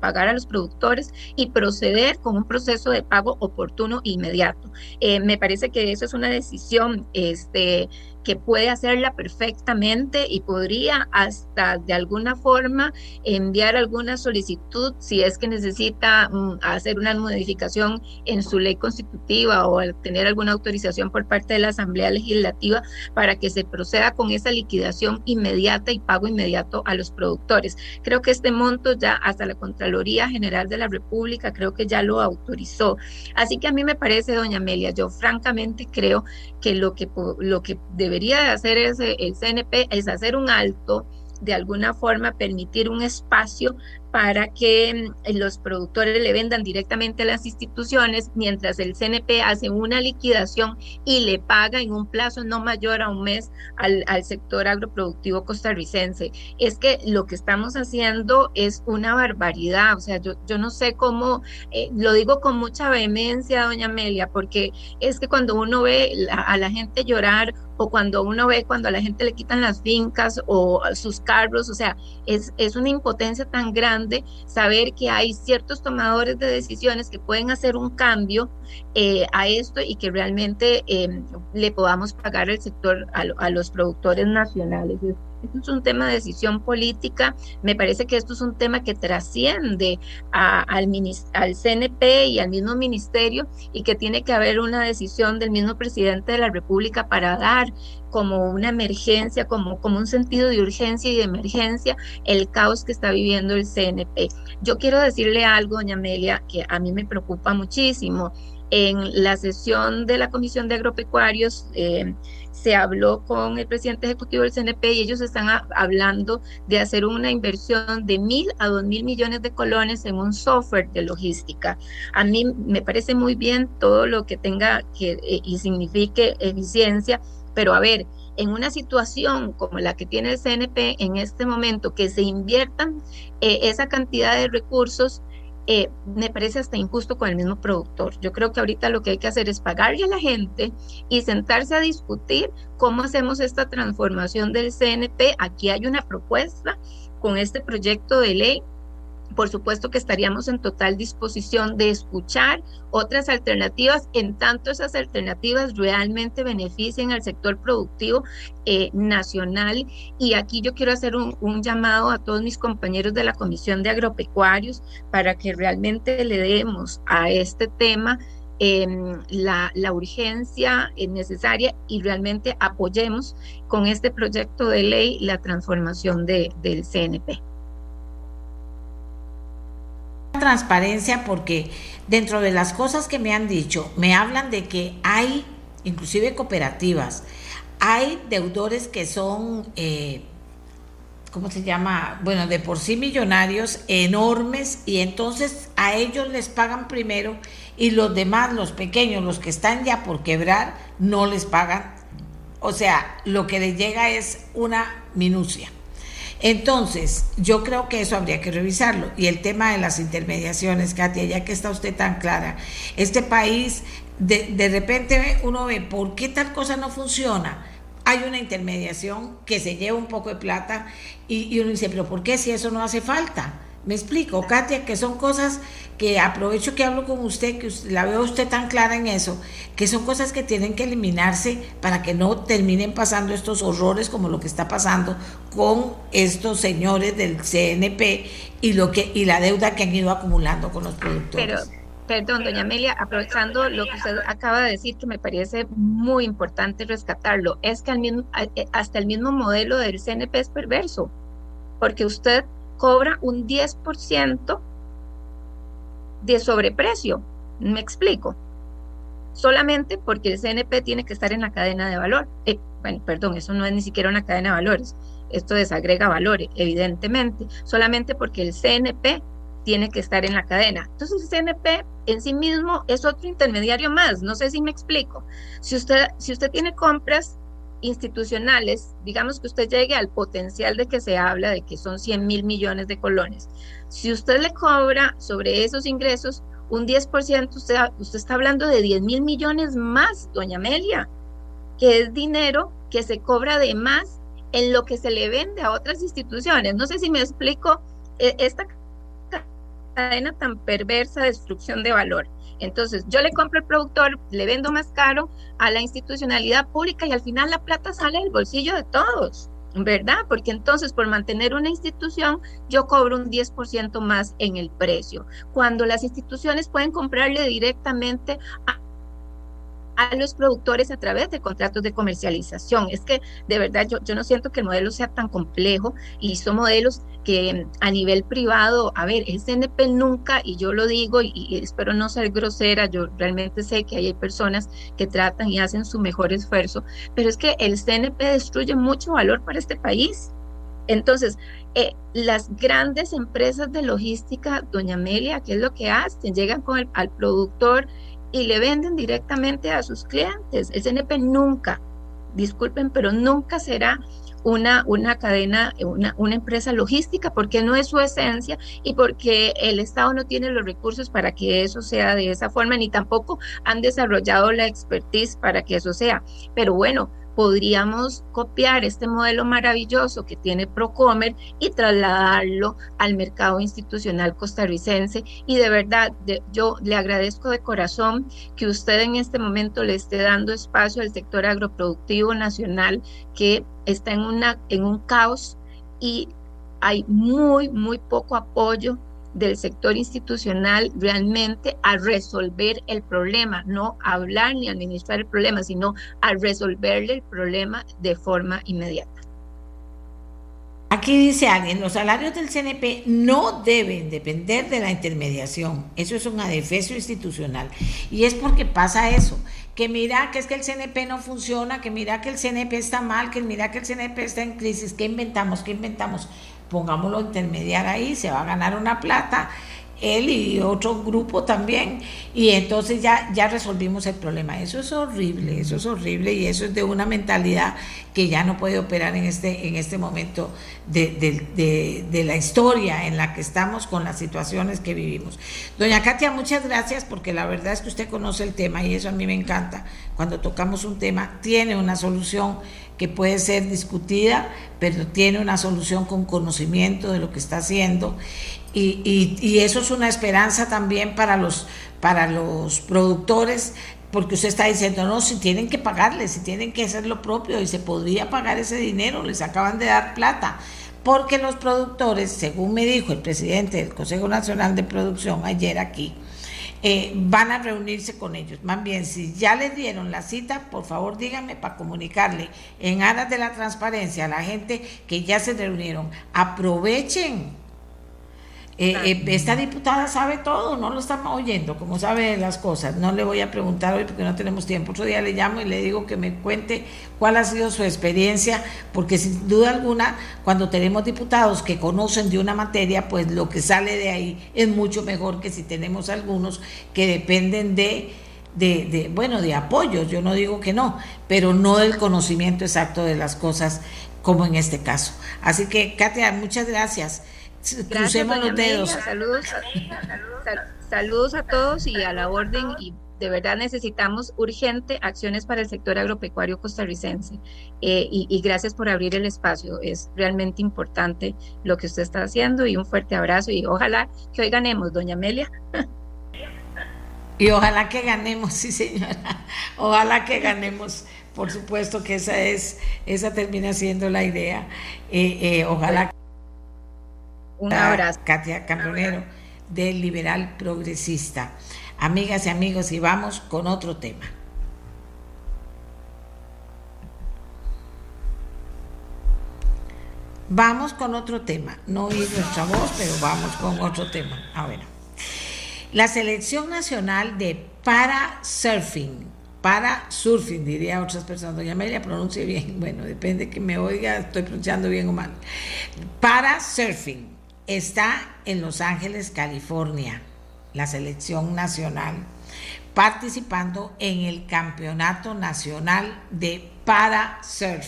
pagar a los productores y proceder con un proceso de pago oportuno e inmediato. Eh, me parece que eso es una decisión este, que puede hacerla perfectamente y podría hasta de alguna forma enviar alguna solicitud si es que necesita mm, hacer una modificación en su ley constitutiva o tener alguna autorización por parte de la Asamblea Legislativa para que se proceda con esa liquidación inmediata y pago inmediato a los productores. Creo que este monto ya hasta la Contraloría General de la República creo que ya lo autorizó. Así que a mí me parece, doña Amelia, yo francamente creo que lo que, lo que debería hacer ese, el CNP es hacer un alto de alguna forma permitir un espacio para que mm, los productores le vendan directamente a las instituciones, mientras el CNP hace una liquidación y le paga en un plazo no mayor a un mes al, sector agroproductivo costarricense. Es que lo que estamos haciendo es una barbaridad, o sea, yo, yo no sé cómo, eh, lo digo con mucha vehemencia, doña Amelia, porque es que cuando uno ve a la gente llorar o cuando uno ve cuando a la gente le quitan las fincas o sus carros, o sea, es, es una impotencia tan grande saber que hay ciertos tomadores de decisiones que pueden hacer un cambio eh, a esto y que realmente em, le podamos pagar el sector a, los productores nacionales. Esto es un tema de decisión política. Me parece que esto es un tema que trasciende al, CNP y al mismo ministerio y que tiene que haber una decisión del mismo presidente de la República para dar como una emergencia, como, como un sentido de urgencia y de emergencia el caos que está viviendo el CNP. Yo quiero decirle algo, doña Amelia, que a mí me preocupa muchísimo. En la sesión de la Comisión de Agropecuarios, eh, se habló con el presidente ejecutivo del CNP y ellos están hablando de hacer una inversión de mil a dos mil millones de colones en un software de logística. A mí me parece muy bien todo lo que tenga que eh, y signifique eficiencia, pero a ver, en una situación como la que tiene el CNP en este momento, que se inviertan eh, esa cantidad de recursos eh, me parece hasta injusto con el mismo productor. Yo creo que ahorita lo que hay que hacer es pagarle a la gente y sentarse a discutir cómo hacemos esta transformación del CNP. Aquí hay una propuesta con este proyecto de ley por supuesto que estaríamos en total disposición de escuchar otras alternativas, en tanto esas alternativas realmente beneficien al sector productivo eh, nacional. Y aquí yo quiero hacer un, llamado a todos mis compañeros de la Comisión de Agropecuarios para que realmente le demos a este tema em, la, urgencia necesaria y realmente apoyemos con este proyecto de ley la transformación del CNP transparencia porque dentro de las cosas que me han dicho, me hablan de que hay, inclusive cooperativas, hay deudores que son, eh, ¿cómo se llama? Bueno, de por sí millonarios, enormes, y entonces a ellos les pagan primero y los demás, los pequeños, los que están ya por quebrar, no les pagan. O sea, lo que les llega es una minucia. Entonces, yo creo que eso habría que revisarlo. Y el tema de las intermediaciones, Katia, ya que está usted tan clara, este país, de, de repente uno ve, ¿por qué tal cosa no funciona? Hay una intermediación que se lleva un poco de plata y, y uno dice, pero ¿por qué si eso no hace falta? Me explico, Katia, que son cosas que aprovecho que hablo con usted, que la veo usted tan clara en eso, que son cosas que tienen que eliminarse para que no terminen pasando estos horrores como lo que está pasando con estos señores del CNP y lo que y la deuda que han ido acumulando con los productores. Perdón, doña Amelia, aprovechando lo que usted acaba de decir, que me parece muy importante rescatarlo, es que eh, hasta el mismo modelo del CNP es perverso, porque usted cobra un 10% de sobreprecio. ¿Me explico? Solamente porque el CNP tiene que estar en la cadena de valor. Eh, bueno, perdón, eso no es ni siquiera una cadena de valores. Esto desagrega valores, evidentemente. Solamente porque el CNP tiene que estar en la cadena. Entonces el CNP en sí mismo es otro intermediario más. No sé si me explico. Si usted, si usted tiene compras institucionales, digamos que usted llegue al potencial de que se habla de que son 100 mil millones de colones. Si usted le cobra sobre esos ingresos un 10%, usted, usted está hablando de 10 mil millones más, doña Amelia, que es dinero que se cobra de más en lo que se le vende a otras instituciones. No sé si me explico e, esta cadena tan perversa de destrucción de valor. Entonces, yo le compro el productor, le vendo más caro a la institucionalidad pública y al final la plata sale del bolsillo de todos, ¿verdad? Porque entonces por mantener una institución yo cobro un 10% más en el precio, cuando las instituciones pueden comprarle directamente a a los productores a través de contratos de comercialización. Es que de verdad yo, yo no siento que el modelo sea tan complejo y son modelos que a nivel privado, a ver, el CNP nunca, y yo lo digo y, espero no ser grosera, yo realmente sé que hay personas que tratan y hacen su mejor esfuerzo, pero es que el CNP destruye mucho valor para este país. Entonces, eh, las grandes empresas de logística, doña Amelia, ¿qué es lo que hacen? Llegan con el, al productor y le venden directamente a sus clientes. El CNP nunca, disculpen, pero nunca será una, una cadena, una, una, empresa logística, porque no es su esencia y porque el Estado no tiene los recursos para que eso sea de esa forma, ni tampoco han desarrollado la expertise para que eso sea. Pero bueno, podríamos copiar este modelo maravilloso que tiene Procomer y trasladarlo al mercado institucional costarricense. Y de verdad, yo le agradezco de corazón que usted en este momento le esté dando espacio al sector agroproductivo nacional que está en, una, en un caos y hay muy, muy poco apoyo del sector institucional realmente a resolver el problema, no hablar ni administrar el problema, sino a resolverle el problema de forma inmediata. Aquí dice alguien, los salarios del CNP no deben depender de la intermediación. Eso es un adefesio institucional. Y es porque pasa eso, que mira que es que el CNP no funciona, que mira que el CNP está mal, que mira que el CNP está en crisis. ¿Qué inventamos? ¿Qué inventamos? Pongámoslo intermediar ahí, se va a ganar una plata, él y otro grupo también, y entonces ya, ya resolvimos el problema. Eso es horrible, eso es horrible y eso es de una mentalidad que ya no puede operar en este, en este momento de, de la historia en la que estamos con las situaciones que vivimos. Doña Katia, muchas gracias porque la verdad es que usted conoce el tema y eso a mí me encanta. Cuando tocamos un tema, tiene una solución que puede ser discutida, pero tiene una solución con conocimiento de lo que está haciendo. Y, eso es una esperanza también para los, para los productores, porque usted está diciendo, no, si tienen que pagarle, si tienen que hacer lo propio y se podría pagar ese dinero, les acaban de dar plata. Porque los productores, según me dijo el presidente del Consejo Nacional de Producción ayer aquí, eh, van a reunirse con ellos. Más bien, si ya les dieron la cita, por favor díganme para comunicarle en aras de la transparencia a la gente que ya se reunieron. Aprovechen eh, eh, esta diputada sabe todo, no lo estamos oyendo, como sabe las cosas. No le voy a preguntar hoy porque no tenemos tiempo. Otro día le llamo y le digo que me cuente cuál ha sido su experiencia, porque sin duda alguna, cuando tenemos diputados que conocen de una materia, pues lo que sale de ahí es mucho mejor que si tenemos algunos que dependen de... De, de, bueno, de apoyos, yo no digo que no, pero no del conocimiento exacto de las cosas como en este caso. Así que, Katia, muchas gracias. Crucemos los dedos. saludos, a, saludos a todos y a la orden y de verdad necesitamos urgente acciones para el sector agropecuario costarricense. Eh, y, gracias por abrir el espacio. Es realmente importante lo que usted está haciendo y un fuerte abrazo y ojalá que hoy ganemos, doña Amelia. Y ojalá que ganemos, sí señora. Ojalá que ganemos. Por supuesto que esa es, esa termina siendo la idea. Eh, eh, ojalá. Un abrazo. Katia Cambronero, del Liberal Progresista. Amigas y amigos, y vamos con otro tema. Vamos con otro tema. No oí nuestra voz, pero vamos con otro tema. A ver. La selección nacional de para surfing, para surfing, diría otras personas. Doña Amelia pronuncie bien. Bueno, depende que me oiga, estoy pronunciando bien o mal. Para surfing está en Los Ángeles, California la selección nacional, participando en el Campeonato Nacional de Para Surf.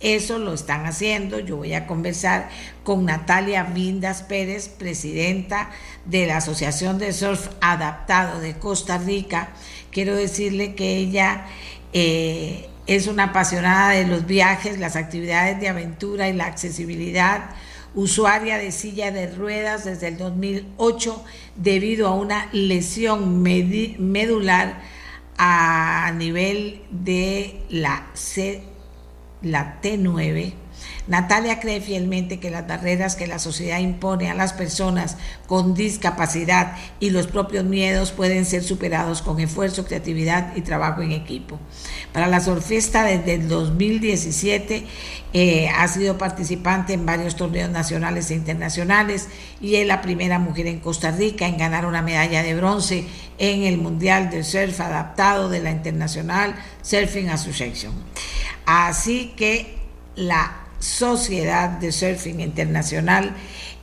Eso lo están haciendo. Yo voy a conversar con Natalia Vindas Pérez, presidenta de la Asociación de Surf Adaptado de Costa Rica. Quiero decirle que ella eh, es una apasionada de los viajes, las actividades de aventura y la accesibilidad usuaria de silla de ruedas desde el 2008 debido a una lesión medular a nivel de la, C, la T9 Natalia cree fielmente que las barreras que la sociedad impone a las personas con discapacidad y los propios miedos pueden ser superados con esfuerzo, creatividad y trabajo en equipo. Para la surfista desde el 2017 eh, ha sido participante en varios torneos nacionales e internacionales y es la primera mujer en Costa Rica en ganar una medalla de bronce en el Mundial de Surf Adaptado de la Internacional Surfing Association. Así que la Sociedad de Surfing Internacional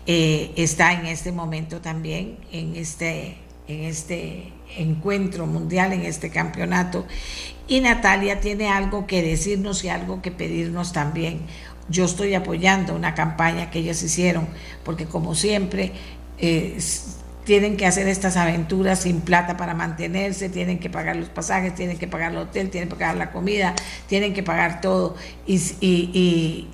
eh, está en este momento también en este, en este encuentro mundial, en este campeonato. Y Natalia tiene algo que decirnos y algo que pedirnos también. Yo estoy apoyando una campaña que ellos hicieron, porque como siempre, eh, tienen que hacer estas aventuras sin plata para mantenerse, tienen que pagar los pasajes, tienen que pagar el hotel, tienen que pagar la comida, tienen que pagar todo y,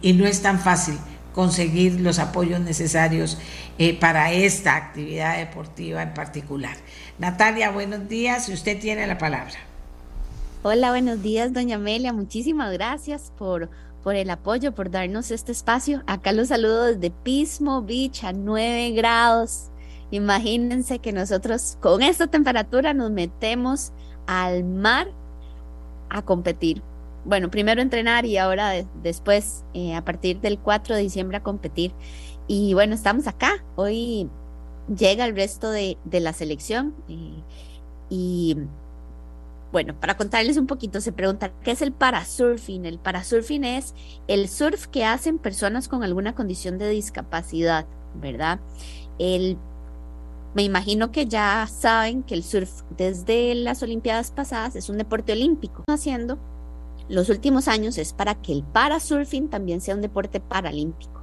y, no es tan fácil conseguir los apoyos necesarios eh, para esta actividad deportiva en particular. Natalia, buenos días y usted tiene la palabra. Hola, buenos días, doña Amelia. Muchísimas gracias por, por el apoyo, por darnos este espacio. Acá los saludo desde Pismo Beach a 9 grados Imagínense que nosotros con esta temperatura nos metemos al mar a competir. Bueno, primero entrenar y ahora después, eh, a partir del 4 de diciembre, a competir. Y bueno, estamos acá. Hoy llega el resto de, la selección. Eh, y bueno, para contarles un poquito, se pregunta, ¿qué es el parasurfing? El parasurfing es el surf que hacen personas con alguna condición de discapacidad, ¿verdad? El me imagino que ya saben que el surf desde las Olimpiadas pasadas es un deporte olímpico. Haciendo los últimos años es para que el parasurfing también sea un deporte paralímpico.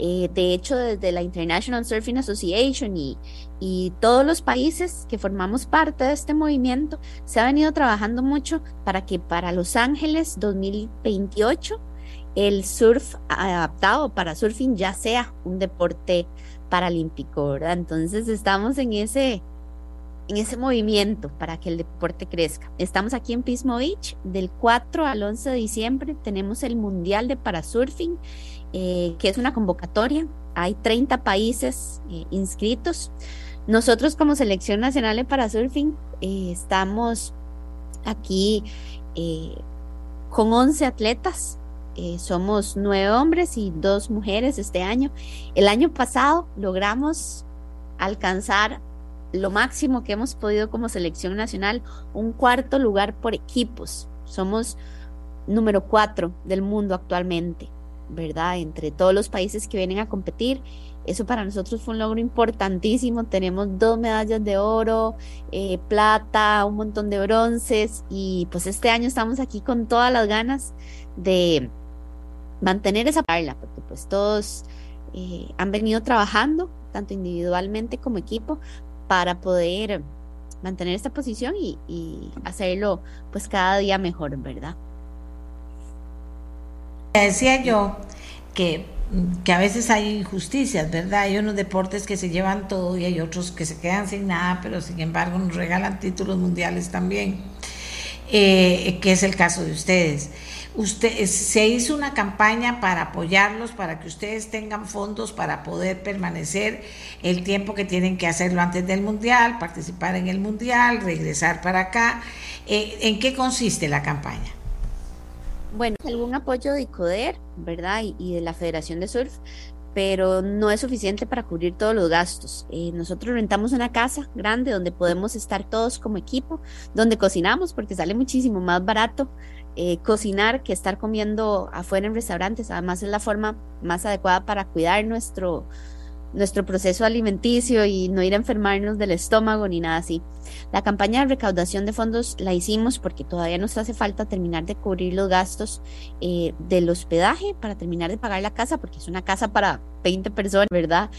Eh, de hecho, desde la International Surfing Association y, y todos los países que formamos parte de este movimiento, se ha venido trabajando mucho para que para Los Ángeles 2028 el surf adaptado para surfing ya sea un deporte paralímpico, ¿verdad? Entonces estamos en ese, en ese movimiento para que el deporte crezca. Estamos aquí en Pismo Beach del 4 al 11 de diciembre. Tenemos el Mundial de Parasurfing, eh, que es una convocatoria. Hay 30 países eh, inscritos. Nosotros como Selección Nacional de Parasurfing eh, estamos aquí con 11 atletas eh, somos nueve hombres y dos mujeres este año. El año pasado logramos alcanzar lo máximo que hemos podido como selección nacional, un cuarto lugar por equipos. Somos número cuatro del mundo actualmente, ¿verdad? Entre todos los países que vienen a competir. Eso para nosotros fue un logro importantísimo. Tenemos dos medallas de oro, eh, plata, un montón de bronces y pues este año estamos aquí con todas las ganas de, mantener esa parla, porque pues todos eh, han venido trabajando, tanto individualmente como equipo, para poder mantener esta posición y, y hacerlo pues cada día mejor, ¿verdad? Decía yo que, que a veces hay injusticias, ¿verdad? Hay unos deportes que se llevan todo y hay otros que se quedan sin nada, pero sin embargo nos regalan títulos mundiales también, eh, que es el caso de ustedes. Usted, se hizo una campaña para apoyarlos, para que ustedes tengan fondos para poder permanecer el tiempo que tienen que hacerlo antes del Mundial, participar en el Mundial, regresar para acá. Eh, ¿En qué consiste la campaña? Bueno, algún apoyo de ICODER, ¿verdad? Y, de la Federación de Surf, pero no es suficiente para cubrir todos los gastos. Eh, nosotros rentamos una casa grande donde podemos estar todos como equipo, donde cocinamos porque sale muchísimo más barato eh, cocinar que estar comiendo afuera en restaurantes. Además es la forma más adecuada para cuidar nuestro, nuestro proceso alimenticio y no ir a enfermarnos del estómago ni nada así. La campaña de recaudación de fondos la hicimos porque todavía nos hace falta terminar de cubrir los gastos eh, del hospedaje para terminar de pagar la casa, porque es una casa para 20 personas, ¿verdad?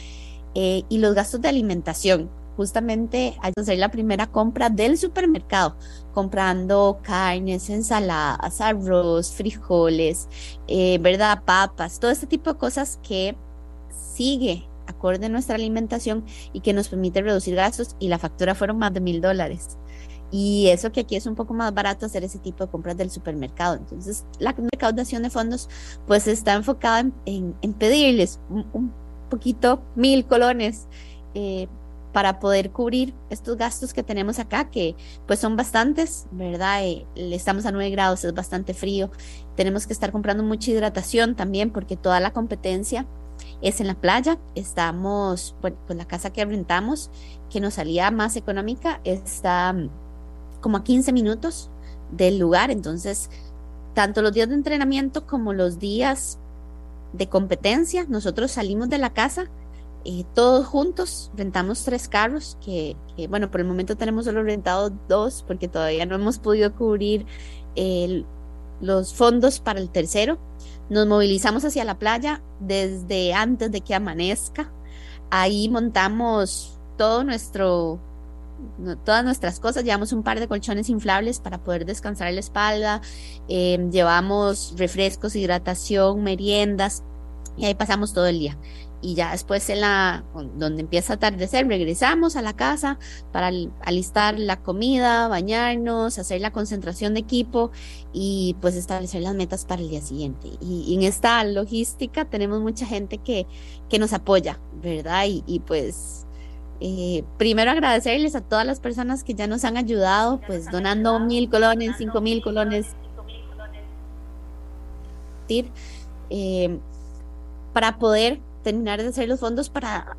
Eh, y los gastos de alimentación justamente a hacer la primera compra del supermercado, comprando carnes, ensaladas, arroz, frijoles, eh, ¿verdad? Papas, todo este tipo de cosas que sigue acorde a nuestra alimentación y que nos permite reducir gastos y la factura fueron más de mil dólares. Y eso que aquí es un poco más barato hacer ese tipo de compras del supermercado. Entonces, la recaudación de fondos pues está enfocada en, pedirles un, poquito, mil colones eh, para poder cubrir estos gastos que tenemos acá, que pues son bastantes, ¿verdad? Eh, estamos a 9 grados, es bastante frío. Tenemos que estar comprando mucha hidratación también porque toda la competencia es en la playa. Estamos, bueno, pues la casa que rentamos, que nos salía más económica, está mm, como a 15 minutos del lugar. Entonces, tanto los días de entrenamiento como los días de competencia, nosotros salimos de la casa eh, todos juntos rentamos tres carros que, bueno, por el momento tenemos solo rentado dos porque todavía no hemos podido cubrir los fondos para el tercero. Nos movilizamos hacia la playa desde antes de que amanezca. Ahí montamos todo nuestro, todas nuestras cosas. Llevamos un par de colchones inflables para poder descansar la espalda. Eh, llevamos refrescos, hidratación, meriendas. Y ahí pasamos todo el día y ya después en la donde empieza a atardecer regresamos a la casa para alistar la comida, bañarnos, hacer la concentración de equipo y pues establecer las metas para el día siguiente. Y, en esta logística tenemos mucha gente que, que nos apoya, ¿verdad? Y, pues eh, primero agradecerles a todas las personas que ya nos han ayudado, pues donando mil colones, cinco mil colones. Eh, para poder terminar de hacer los fondos para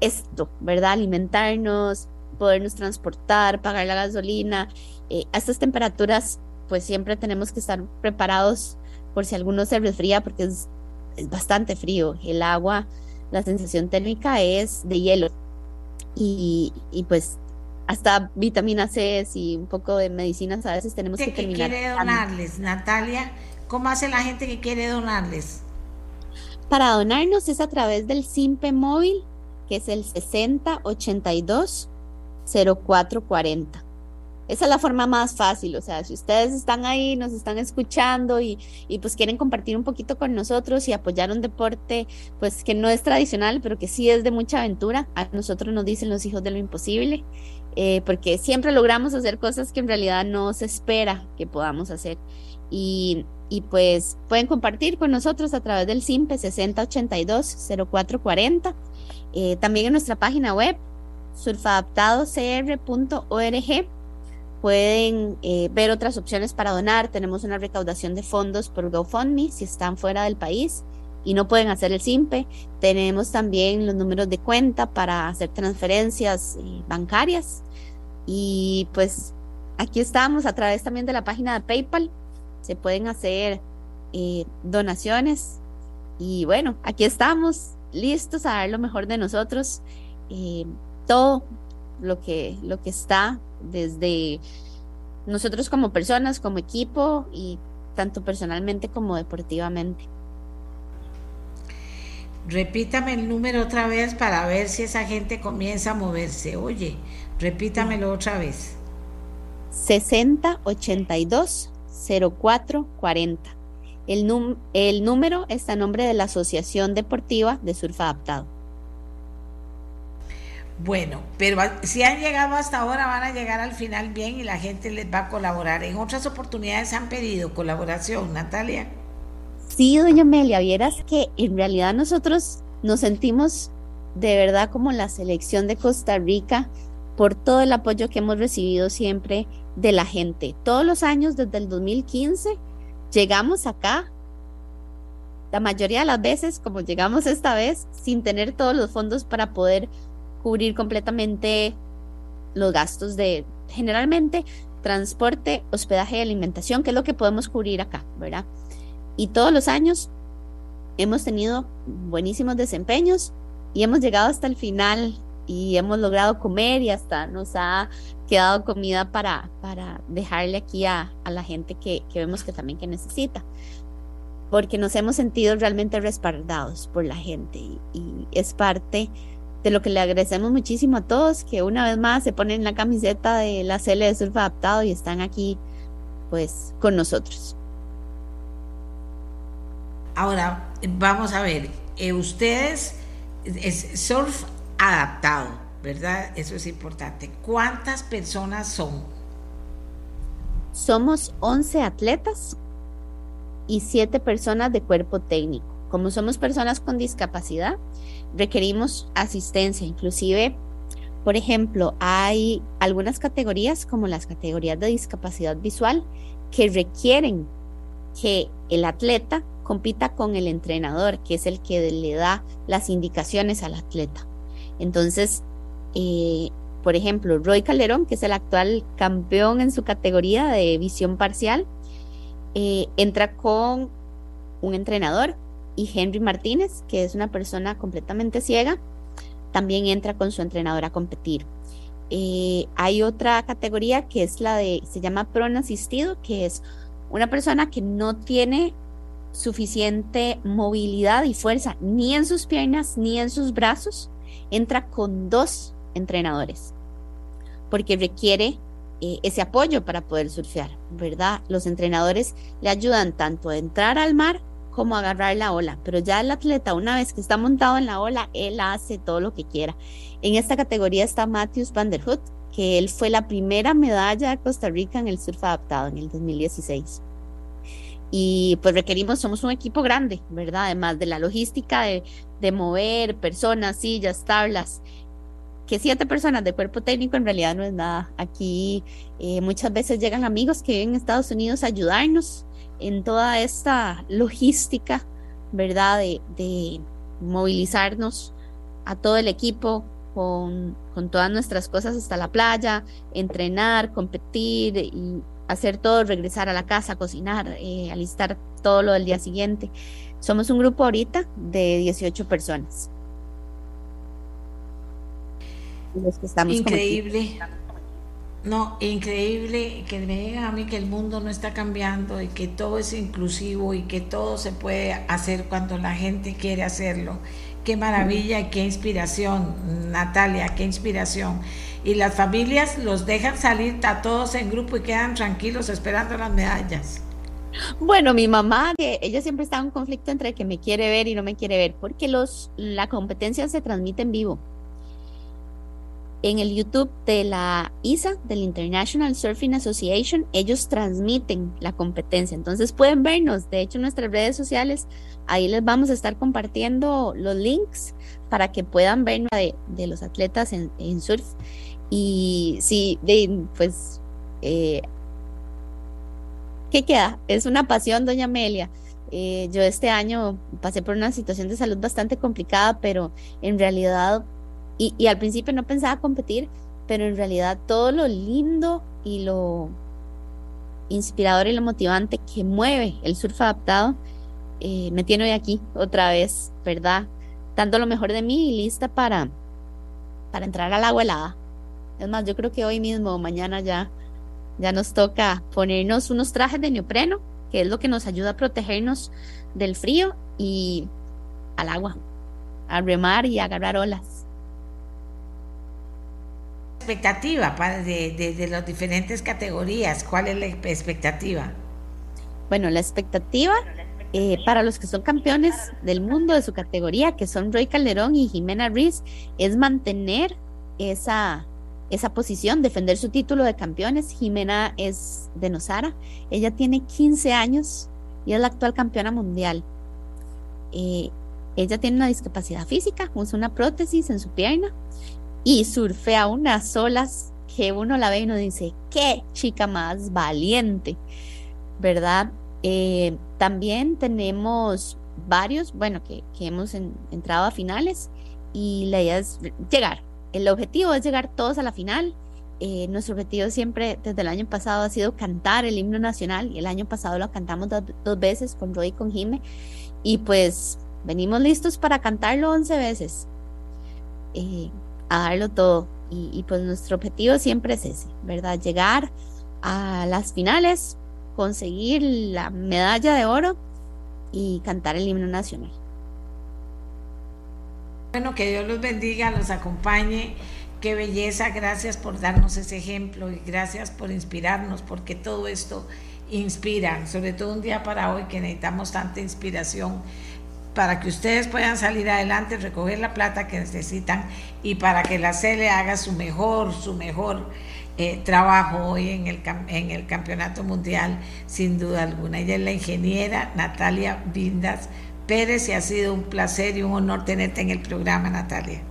esto, ¿verdad? Alimentarnos, podernos transportar, pagar la gasolina. Eh, a estas temperaturas, pues siempre tenemos que estar preparados por si alguno se resfría, porque es, bastante frío. El agua, la sensación térmica es de hielo. Y, pues hasta vitamina C y un poco de medicinas a veces tenemos que terminar. ¿Qué quiere donarles, Natalia? ¿Cómo hace la gente que quiere donarles? Para donarnos es a través del SIMPE móvil, que es el 6082 0440. Esa es la forma más fácil, o sea, si ustedes están ahí, nos están escuchando y, y, pues quieren compartir un poquito con nosotros y apoyar un deporte, pues que no es tradicional, pero que sí es de mucha aventura, a nosotros nos dicen los hijos de lo imposible, eh, porque siempre logramos hacer cosas que en realidad no se espera que podamos hacer. Y y pues pueden compartir con nosotros a través del SIMPE 6082-0440. Eh, también en nuestra página web surfadaptadocr.org pueden eh, ver otras opciones para donar. Tenemos una recaudación de fondos por GoFundMe si están fuera del país y no pueden hacer el SIMPE. Tenemos también los números de cuenta para hacer transferencias eh, bancarias. Y pues aquí estamos a través también de la página de PayPal se pueden hacer eh, donaciones. Y bueno, aquí estamos listos a dar lo mejor de nosotros. Eh, todo lo que, lo que está desde nosotros como personas, como equipo y tanto personalmente como deportivamente. Repítame el número otra vez para ver si esa gente comienza a moverse. Oye, Repítamelo otra vez. 6082 0440. El, el número está a nombre de la Asociación Deportiva de Surf Adaptado. Bueno, pero si han llegado hasta ahora, van a llegar al final bien y la gente les va a colaborar. En otras oportunidades han pedido colaboración, Natalia. Sí, doña Amelia, vieras que en realidad nosotros nos sentimos de verdad como la selección de Costa Rica por todo el apoyo que hemos recibido siempre de la gente. Todos los años desde el 2015 llegamos acá, la mayoría de las veces, como llegamos esta vez, sin tener todos los fondos para poder cubrir completamente los gastos de generalmente transporte, hospedaje y alimentación, que es lo que podemos cubrir acá, ¿verdad? Y todos los años hemos tenido buenísimos desempeños y hemos llegado hasta el final y hemos logrado comer y hasta nos ha quedado comida para, para dejarle aquí a, la gente que, vemos que también que necesita. Porque nos hemos sentido realmente respaldados por la gente y, es parte de lo que le agradecemos muchísimo a todos que una vez más se ponen la camiseta de la CL de Surf Adaptado y están aquí pues con nosotros. Ahora, vamos a ver, eh, ustedes, es surf adaptado, ¿verdad? Eso es importante. ¿Cuántas personas son? Somos 11 atletas y 7 personas de cuerpo técnico. Como somos personas con discapacidad, requerimos asistencia. Inclusive, por ejemplo, hay algunas categorías como las categorías de discapacidad visual que requieren que el atleta compita con el entrenador, que es el que le da las indicaciones al atleta. Entonces, eh, por ejemplo, Roy Calderón, que es el actual campeón en su categoría de visión parcial, eh, entra con un entrenador y Henry Martínez, que es una persona completamente ciega, también entra con su entrenador a competir. Eh, hay otra categoría que es la de, se llama PRON asistido, que es una persona que no tiene suficiente movilidad y fuerza ni en sus piernas ni en sus brazos entra con dos entrenadores, porque requiere eh, ese apoyo para poder surfear, ¿verdad? Los entrenadores le ayudan tanto a entrar al mar como a agarrar la ola, pero ya el atleta una vez que está montado en la ola, él hace todo lo que quiera. En esta categoría está Matthews Van der que él fue la primera medalla de Costa Rica en el surf adaptado en el 2016 y pues requerimos, somos un equipo grande, ¿verdad? Además de la logística de, de mover personas, sillas, tablas, que siete personas de cuerpo técnico en realidad no es nada. Aquí eh, muchas veces llegan amigos que viven en Estados Unidos a ayudarnos en toda esta logística, ¿verdad? De, de movilizarnos a todo el equipo con, con, todas nuestras cosas hasta la playa, entrenar, competir y hacer todo, regresar a la casa, cocinar, eh, alistar todo lo del día siguiente. Somos un grupo ahorita de 18 personas. Los que estamos increíble. No, increíble que me digan a mí que el mundo no está cambiando y que todo es inclusivo y que todo se puede hacer cuando la gente quiere hacerlo. Qué maravilla y qué inspiración, Natalia, qué inspiración y las familias los dejan salir a todos en grupo y quedan tranquilos esperando las medallas. Bueno, mi mamá, ella siempre está en un conflicto entre que me quiere ver y no me quiere ver, porque los, la competencia se transmite en vivo. En el YouTube de la ISA, del International Surfing Association, ellos transmiten la competencia. Entonces pueden vernos. De hecho, en nuestras redes sociales, ahí les vamos a estar compartiendo los links para que puedan vernos de, de los atletas en, en surf. Y sí, pues, eh, ¿qué queda? Es una pasión, doña Amelia. Eh, yo este año pasé por una situación de salud bastante complicada, pero en realidad, y, al principio no pensaba competir, pero en realidad todo lo lindo y lo inspirador y lo motivante que mueve el surf adaptado eh, me tiene hoy aquí otra vez, ¿verdad? Dando lo mejor de mí y lista para, para entrar al agua helada. Es más, yo creo que hoy mismo o mañana ya, ya nos toca ponernos unos trajes de neopreno, que es lo que nos ayuda a protegernos del frío y al agua, a remar y a agarrar olas. expectativa para de, las diferentes categorías? ¿Cuál es la expectativa? Bueno, la expectativa eh, para los que son campeones del mundo de su categoría, que son Roy Calderón y Jimena Riz, es mantener esa, esa posición, defender su título de campeones. Jimena es de Nosara, ella tiene 15 años y es la actual campeona mundial. Eh, ella tiene una discapacidad física, usa una prótesis en su pierna y surfea unas olas que uno la ve y uno dice, qué chica más valiente, ¿verdad? Eh, también tenemos varios, bueno, que, hemos entrado a finales y la idea es llegar. El objetivo es llegar todos a la final. Eh, nuestro objetivo siempre desde el año pasado ha sido cantar el himno nacional y el año pasado lo cantamos dos veces con Roy y con Jime y pues venimos listos para cantarlo 11 veces, eh, a darlo todo. Y, pues nuestro objetivo siempre es ese, ¿verdad? Llegar a las finales, conseguir la medalla de oro y cantar el himno nacional. Bueno, que Dios los bendiga, los acompañe. Qué belleza, gracias por darnos ese ejemplo y gracias por inspirarnos, porque todo esto inspira, sobre todo un día para hoy que necesitamos tanta inspiración para que ustedes puedan salir adelante, recoger la plata que necesitan y para que la CELE haga su mejor, su mejor eh, trabajo hoy en el, en el Campeonato Mundial, sin duda alguna. Ella es la ingeniera Natalia Vindas Pérez y ha sido un placer y un honor tenerte en el programa, Natalia.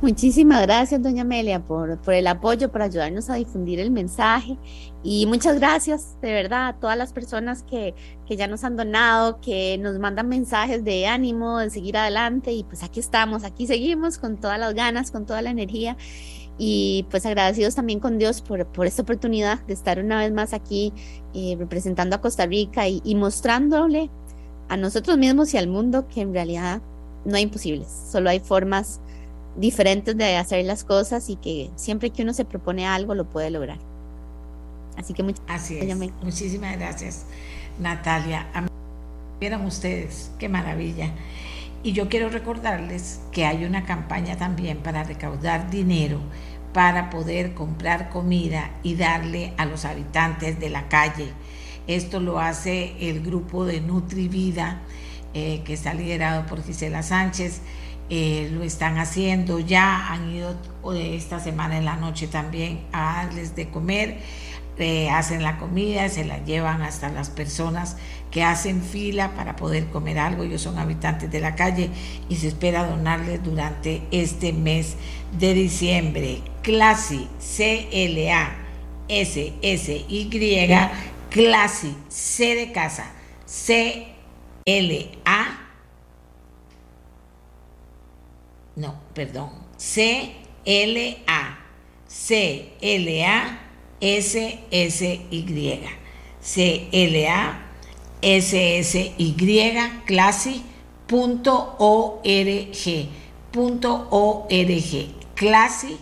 Muchísimas gracias, doña Amelia, por, por, el apoyo, por ayudarnos a difundir el mensaje. Y muchas gracias, de verdad, a todas las personas que, que, ya nos han donado, que nos mandan mensajes de ánimo, de seguir adelante. Y pues aquí estamos, aquí seguimos con todas las ganas, con toda la energía. Y pues agradecidos también con Dios por, por esta oportunidad de estar una vez más aquí eh, representando a Costa Rica y, y mostrándole a nosotros mismos y al mundo que en realidad no hay imposibles, solo hay formas diferentes de hacer las cosas y que siempre que uno se propone algo lo puede lograr. Así que muchas Así Muchísimas gracias, Natalia. Vieron ustedes, qué maravilla. Y yo quiero recordarles que hay una campaña también para recaudar dinero para poder comprar comida y darle a los habitantes de la calle. Esto lo hace el grupo de Nutrivida, eh, que está liderado por Gisela Sánchez eh, lo están haciendo, ya han ido eh, esta semana en la noche también a darles de comer, hacen la comida, se la llevan hasta las personas que hacen fila para poder comer algo, ellos son habitantes de la calle y se espera donarles durante este mes de diciembre. Clasi, C-L-A, S-S-Y, Clasi, C de casa, C-L-A, no, perdón, C-L-A, C-L-A-S-S-Y, C-L-A-S-S-Y, classy.org, .org, classy,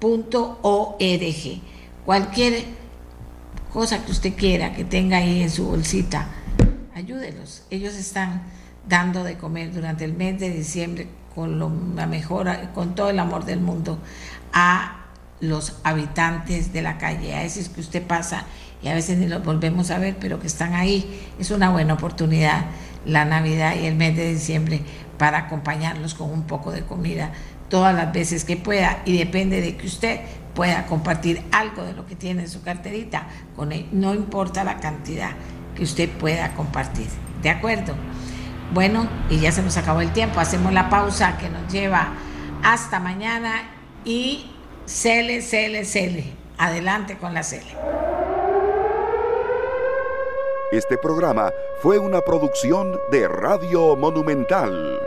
C-L-A-S-S-Y.org. Cualquier cosa que usted quiera que tenga ahí en su bolsita ayúdelos. Ellos están dando de comer durante el mes de diciembre con la mejora, con todo el amor del mundo a los habitantes de la calle, a esos que usted pasa y a veces ni los volvemos a ver, pero que están ahí. Es una buena oportunidad la Navidad y el mes de diciembre para acompañarlos con un poco de comida todas las veces que pueda y depende de que usted pueda compartir algo de lo que tiene en su carterita con él, no importa la cantidad, que usted pueda compartir. ¿De acuerdo? Bueno, y ya se nos acabó el tiempo. Hacemos la pausa que nos lleva hasta mañana y cele, cele, cele. Adelante con la cele. Este programa fue una producción de Radio Monumental.